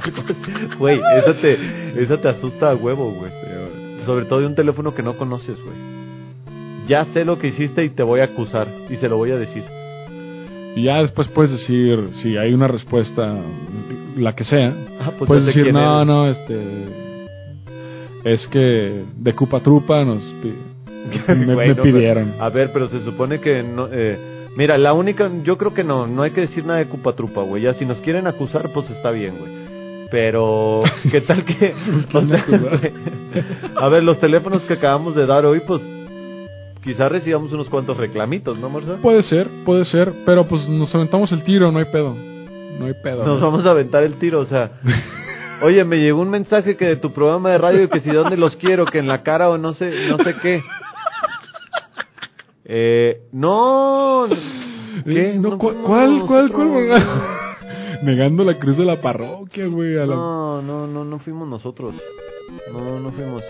*laughs* Güey, eso te, eso te asusta a huevo, güey. Sobre todo de un teléfono que no conoces, güey. Ya sé lo que hiciste y te voy a acusar. Y se lo voy a decir. Y ya después puedes decir, si hay una respuesta, la que sea, Ah, pues puedes decir, no, eres". no, este... es que de Cupa Trupa nos *laughs* me, Güey, me no, pidieron. pero- a ver, pero se supone que no. eh, mira, la única. Yo creo que no. No hay que decir nada de Cupatrupa, güey. Ya si nos quieren acusar, pues está bien, güey. Pero, *laughs* ¿qué tal que.? o sea, güey, a ver, los teléfonos que acabamos de dar hoy, pues. Quizás recibamos unos cuantos reclamitos, ¿no, Morza? Puede ser, puede ser, pero pues nos aventamos el tiro, no hay pedo. No hay pedo. Nos ¿no? vamos a aventar el tiro, o sea. *laughs* Oye, me llegó un mensaje que de tu programa de radio que si de dónde los quiero, que en la cara o no sé, no sé qué. Eh, no. *laughs* ¿Qué? Eh, no, No ¿cu- fuimos ¿Cuál, cuál, nosotros. cuál? Negando *laughs* la cruz de la parroquia, güey. la- No, no, no, no fuimos nosotros. No, no fuimos.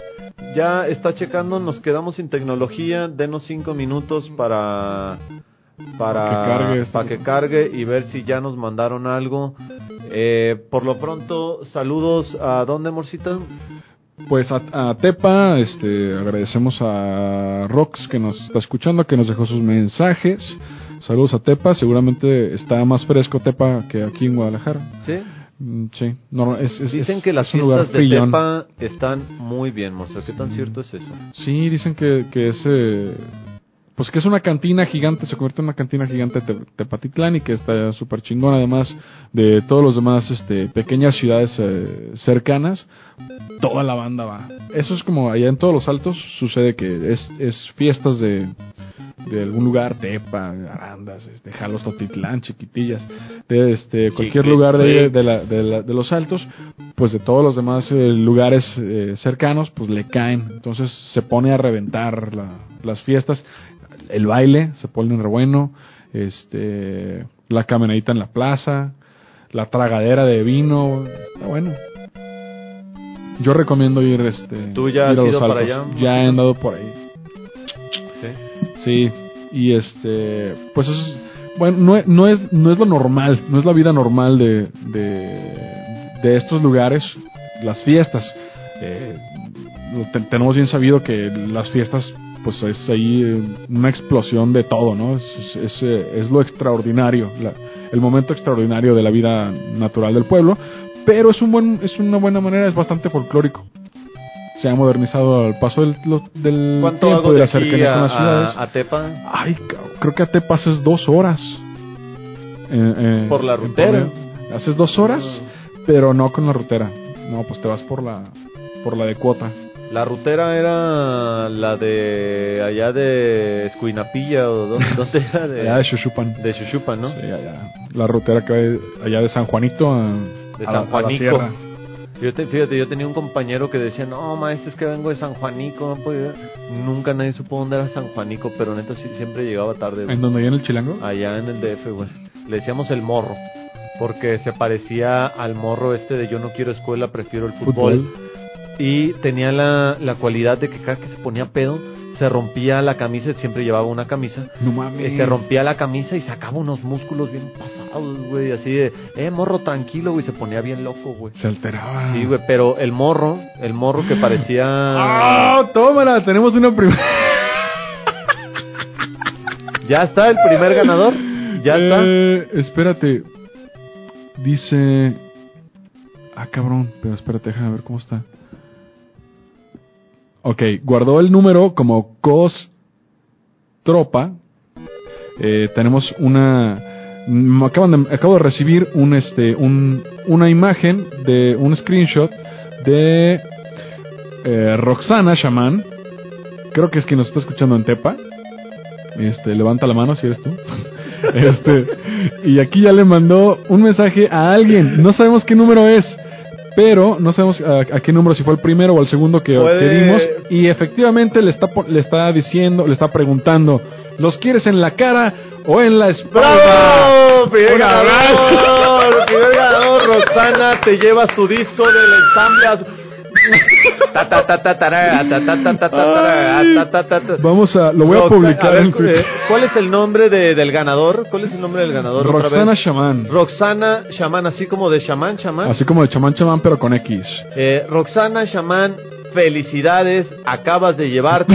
Ya está checando, nos quedamos sin tecnología. Denos cinco minutos para para Que para que cargue y ver si ya nos mandaron algo. Eh, por lo pronto, saludos a dónde, Morcita. Pues a, a Tepa, este, agradecemos a Rox que nos está escuchando, que nos dejó sus mensajes. Saludos a Tepa, seguramente está más fresco Tepa que aquí en Guadalajara. ¿Sí? Mm, sí, no, es, es- Dicen que las fiestas de frillón. Tepa están muy bien, Morcita. ¿Qué tan cierto es eso? Sí, dicen que, que es, eh, pues que es una cantina gigante, se convierte en una cantina gigante de Te- Tepatitlán y que está súper chingón, además de todos los demás, este, pequeñas ciudades eh, cercanas, toda la banda va. Eso es como allá en todos los altos sucede que es, es fiestas de, de algún lugar, Tepa, Arandas, este, Jalos, Totitlán, Chiquitillas, de este, cualquier lugar de, de, la- de la- de los altos, pues de todos los demás eh, lugares eh, cercanos, pues le caen. Entonces se pone a reventar la- las fiestas, el baile se pone re bueno, este, la caminadita en la plaza, la tragadera de vino, está bueno. Yo recomiendo ir, este, ¿Tú ya ir has a ido para allá, Ya he andado por ahí. ¿Sí? Sí, y este, pues eso es, bueno, no, es- no es no es lo normal, no es la vida normal de de, de estos lugares, las fiestas. Eh, tenemos bien sabido que las fiestas, pues es ahí eh, una explosión de todo, ¿no? Es, es, es, eh, es lo extraordinario, la- el momento extraordinario de la vida natural del pueblo, pero es un buen, es una buena manera, es bastante folclórico. Se ha modernizado al paso del, lo- del ¿Cuánto tiempo de de la cercanía con a, las ciudades. a, a Tepa? Ay, creo que a te pases dos horas. Eh, eh, Por la rutera. Haces dos horas, pero no con la rutera. No, pues te vas por la por la de cuota. La rutera era la de allá de Escuinapilla o dónde, *laughs* dónde era de, Allá de Xuxupan. de Xuxupan, ¿no? Sí, allá. La rutera que va de- allá de San Juanito a, De San a Juanico. Yo te, fíjate, yo tenía un compañero que decía, no, maestro, es que vengo de San Juanico. no puedo ir". Nunca nadie supo dónde era San Juanico, pero neta sí, siempre llegaba tarde. güey. ¿En donde en el Chilango? Allá en el DF, güey. Le decíamos el morro, porque se parecía al morro este de yo no quiero escuela, prefiero el fútbol. Y tenía la, la cualidad de que cada que se ponía pedo, se rompía la camisa, siempre llevaba una camisa. No mames. Se rompía la camisa y sacaba unos músculos bien pasados, güey, así de, eh, morro, tranquilo, güey, se ponía bien loco, güey. Se alteraba. Sí, güey, pero el morro, el morro que parecía... ¡Ah! tómala! Tenemos una primera. ¿Ya está el primer ganador? ¿Ya está? Eh, espérate. Dice. Ah, cabrón. Pero espérate, déjame ver cómo está. Ok, guardó el número como COS Tropa. Eh, tenemos una. me acaban de- acabo de recibir un este un, una imagen de un screenshot de eh, Roxana Shaman. Creo que es quien nos está escuchando en Tepa. Este, levanta la mano si eres tú. *laughs* Este, y aquí ya le mandó un mensaje a alguien. No sabemos qué número es, pero no sabemos a, a qué número, si fue el primero o el segundo que, que dimos. Y efectivamente le está, le está diciendo, le está preguntando: ¿los quieres en la cara o en la espalda? ¡Bravo! ¡Primer ganador! ¡Primer ganador! *laughs* Roxana, te llevas tu disco del ensamble. Vamos a, lo voy a publicar ver, en Twitter. eh, ¿Cuál es el nombre de- del ganador? ¿Cuál es el nombre del ganador? Roxana? Shaman. Roxana Shaman, así como de Shaman, Shaman. Así como de chamán chamán, pero con X. Eh, Roxana Shaman, felicidades, acabas de llevarte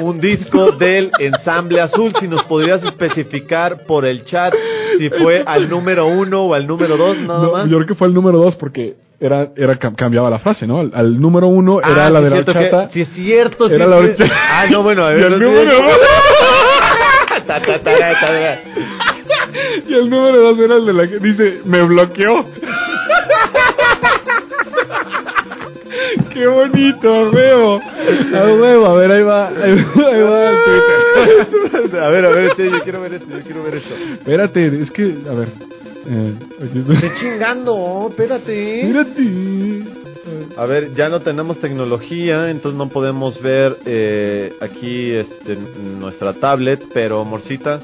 un disco del ensamble azul. Si nos podrías especificar por el chat si fue al número uno o al número dos, nada No, más. yo creo que fue el número dos porque era, era cam- cambiaba la frase, ¿no? Al, al número uno era Ah, la sí de la cierto que- horchata. sí es cierto, sí Era es la cierto. horchata. Ah, no, bueno, a *laughs* Y ver. el sí, número. Y el número dos era el de la que dice, me bloqueó. *laughs* Qué bonito, huevo. A huevo, a ver, ahí va. Ahí va, ahí va el Twitter. *laughs* A ver, a ver, este, yo quiero ver esto, yo quiero ver esto. Espérate, es que, a ver. Eh, Estoy chingando, espérate. Espérate. A ver, ya no tenemos tecnología, entonces no podemos ver eh, aquí este, nuestra tablet, pero Morcita,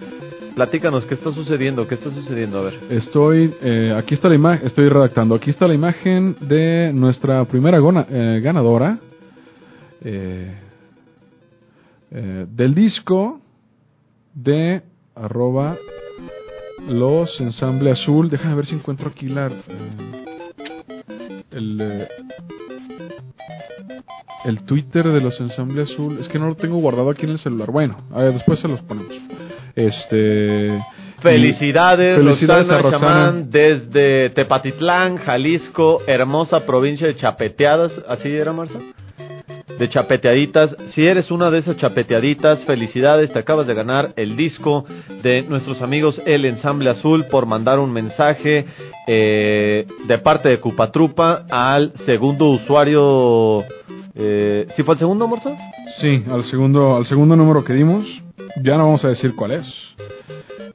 platícanos, ¿qué está sucediendo? ¿Qué está sucediendo? A ver. Estoy, eh, aquí está la imagen, estoy redactando. Aquí está la imagen de nuestra primera gona- eh, ganadora eh, eh, del disco de arroba los ensamble azul. Déjame ver si encuentro aquí la, eh, el, eh, el Twitter de los ensamble azul. Es que no lo tengo guardado aquí en el celular. Bueno, a ver, después se los ponemos. Este. Felicidades, Felicidades Roxana, a Roxana. Chamán, desde Tepatitlán, Jalisco, hermosa provincia de Chapeteadas, ¿así era, Marza? De chapeteaditas. Si eres una de esas chapeteaditas, felicidades, te acabas de ganar el disco de nuestros amigos El Ensamble Azul por mandar un mensaje eh, de parte de Cupatrupa al segundo usuario. Eh, ¿Sí fue el segundo, Marza? Sí, al segundo, al segundo número que dimos. Ya no vamos a decir cuál es.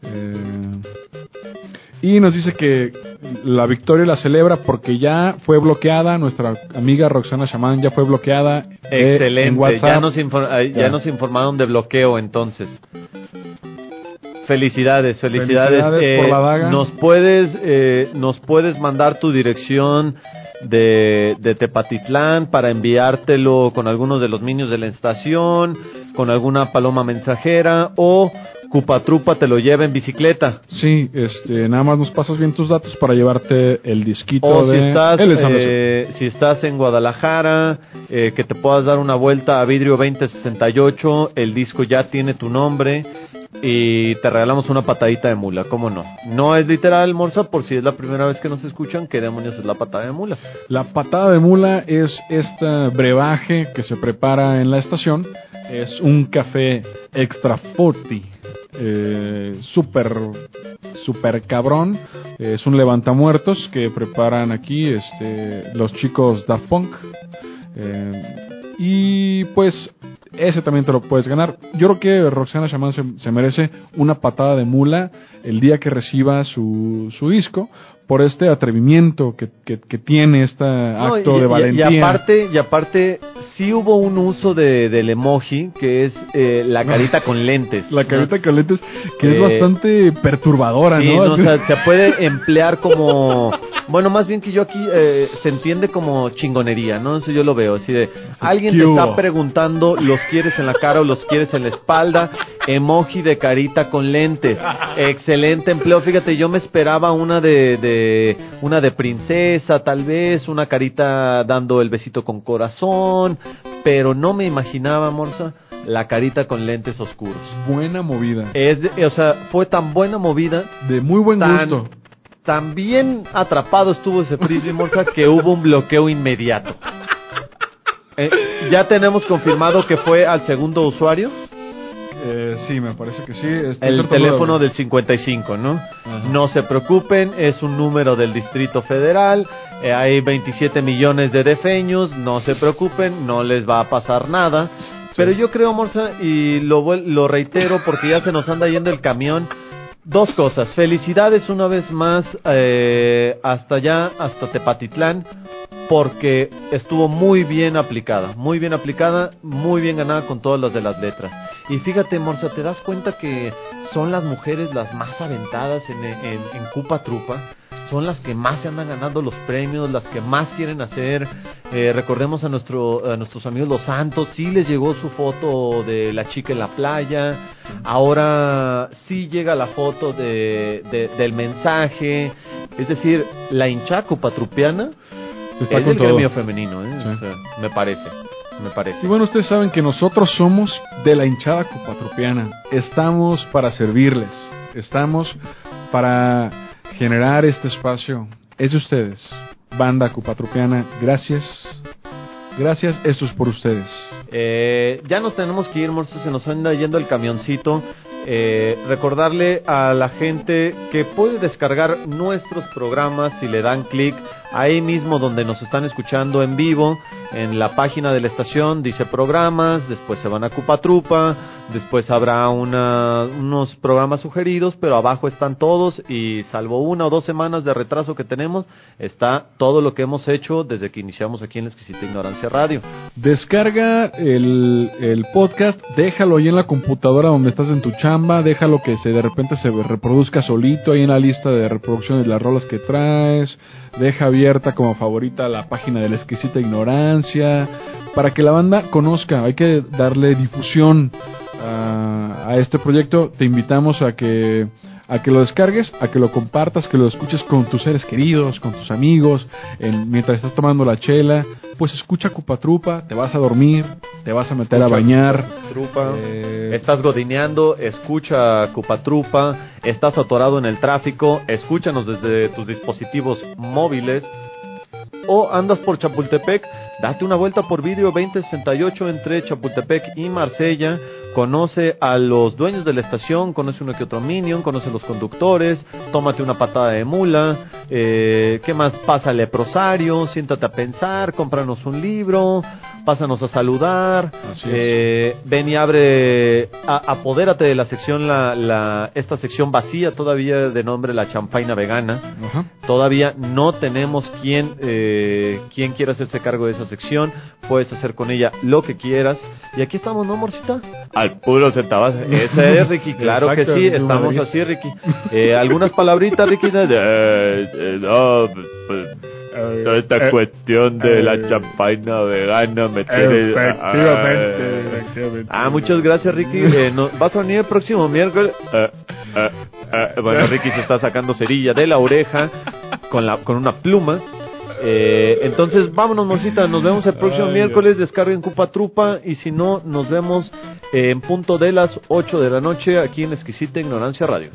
Eh, y nos dice que la victoria la celebra porque ya fue bloqueada. Nuestra amiga Roxana Chamán ya fue bloqueada. eh, en Excelente, WhatsApp. ya nos, ya Ya. nos informaron de bloqueo entonces. Felicidades, felicidades. Felicidades Eh, por la daga. Nos puedes, eh, nos puedes mandar tu dirección de, de Tepatitlán para enviártelo con algunos de los niños de la estación, con alguna paloma mensajera o Cupatrupa te lo lleva en bicicleta. Sí, este, nada más nos pasas bien tus datos para llevarte el disquito O si de estás, eh, si estás en Guadalajara, eh, que te puedas dar una vuelta a Vidrio 2068, el disco ya tiene tu nombre y te regalamos una patadita de mula, ¿cómo no? No es literal, Morsa, por si es la primera vez que nos escuchan, ¿qué demonios es la patada de mula? La patada de mula es este brebaje que se prepara en la estación. Es un café extra forti. Eh, super, super cabrón. Es un levantamuertos que preparan aquí este, los chicos Daft Punk. Eh, y pues ese también te lo puedes ganar. Yo creo que Roxana Chamán se, se merece una patada de mula el día que reciba su, su disco por este atrevimiento que, que, que tiene este No, acto y, de y- valentía. Y aparte, y aparte, sí hubo un uso de, del emoji, que es eh, la carita con lentes. la ¿no? carita con lentes, que es Eh, bastante perturbadora, Sí, ¿no? no, o sea, se puede emplear como, bueno, más bien que yo aquí eh, se entiende como chingonería, ¿no? Eso yo lo veo, así de, alguien ¿qué te está preguntando, los quieres en la cara o los quieres en la espalda, emoji de carita con lentes, excelente empleo, fíjate, yo me esperaba una de, de, una de princesa, tal vez, una carita dando el besito con corazón, pero no me imaginaba, Morsa, la carita con lentes oscuros. Buena movida. Es de- o sea, fue tan buena movida De muy buen tan, gusto. tan bien atrapado estuvo ese frisbee morsa que hubo un bloqueo inmediato. *laughs* Eh, ya tenemos confirmado que fue al segundo usuario, Eh, sí, me parece que sí. Estoy el de teléfono del 55, ¿no? Ajá. No se preocupen, es un número del Distrito Federal, eh, hay 27 millones de defeños, no se preocupen, no les va a pasar nada. Pero yo creo, Morsa, y lo, lo reitero porque ya se nos anda yendo el camión, Dos cosas. Felicidades una vez más eh, hasta allá, hasta Tepatitlán, porque estuvo muy bien aplicada, muy bien aplicada, muy bien ganada con todas las de las letras. Y fíjate, Morsa, ¿te das cuenta que son las mujeres las más aventadas en, en, en Cupa Trupa? Son las que más se andan ganando los premios, las que más quieren hacer. Eh, recordemos a, nuestro, a nuestros amigos Los Santos, sí les llegó su foto de la chica en la playa. Ahora sí llega la foto de, de- del mensaje. Es decir, la hincha cupatrupiana Está es con del todo. gremio femenino, ¿eh? Sí. O sea, me parece, me parece. Y bueno, ustedes saben que nosotros somos de la hinchada cupatrupiana. Estamos para servirles. Estamos para generar este espacio. Es de ustedes. banda cupatrupeana, gracias. Gracias, esto es por ustedes. Eh, ya nos tenemos que ir, Morse, se nos anda yendo el camioncito. Eh, recordarle a la gente que puede descargar nuestros programas si le dan clic ahí mismo donde nos están escuchando en vivo, en la página de la estación dice programas, después se van a Cupatrupa, después habrá una, unos programas sugeridos, pero abajo están todos y salvo una o dos semanas de retraso que tenemos, está todo lo que hemos hecho desde que iniciamos aquí en la Exquisita Ignorancia Radio. Descarga el, el podcast, déjalo ahí en la computadora donde estás en tu chamba, déjalo que se de repente se reproduzca solito ahí en la lista de reproducción de las rolas que traes, deja abierta como favorita la página de la exquisita ignorancia, para que la banda conozca, hay que darle difusión a, a este proyecto, te invitamos a que a que lo descargues, a que lo compartas, que lo escuches con tus seres queridos, con tus amigos, en- mientras estás tomando la chela, pues escucha Cupatrupa, te vas a dormir, te vas a meter a bañar, Trupa. eh, Estás godineando, escucha Cupatrupa, estás atorado en el tráfico, escúchanos desde tus dispositivos móviles o andas por Chapultepec, date una vuelta por vídeo 2068 entre Chapultepec y Marsella, conoce a los dueños de la estación, conoce uno que otro minion, conoce a los conductores, tómate una patada de mula, eh, ¿qué más? Pásale prosario, siéntate a pensar, cómpranos un libro, pásanos a saludar, eh, ven y abre, a- apodérate de la sección, la, la, esta sección vacía todavía de nombre La Champaina Vegana. Todavía no tenemos quien, eh, quien quiera hacerse cargo de esa sección. Puedes hacer con ella lo que quieras. Y aquí estamos, ¿no, Morcita? Al puro centavazo. *laughs* Ese es, Ricky. Claro que sí, estamos así, Ricky. Eh, ¿Algunas palabritas, Ricky? Eh, eh, no, pues, toda esta Eh, cuestión de la eh, champaina vegana me tiene... Efectivamente, Ah, efectivamente. Ah, muchas gracias, Ricky. *laughs* Eh, no- ¿Vas a venir el próximo miércoles? Eh, eh, eh, bueno, Ricky se está sacando cerilla de la oreja con, la, con una pluma. Eh, entonces, vámonos, Morcita. Nos vemos el próximo Ay, miércoles. Descarguen Cupa Trupa. Y si no, nos vemos en punto de las 8 de la noche aquí en Exquisita Ignorancia Radio.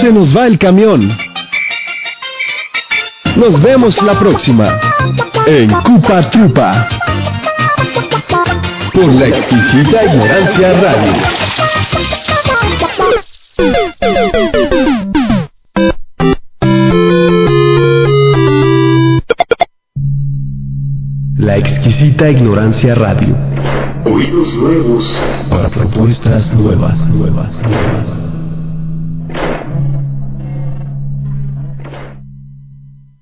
Se nos va el camión. Nos vemos la próxima en Cupa Trupa por la exquisita ignorancia radio. La exquisita ignorancia radio. Oídos nuevos para propuestas nuevas, nuevas, nuevas.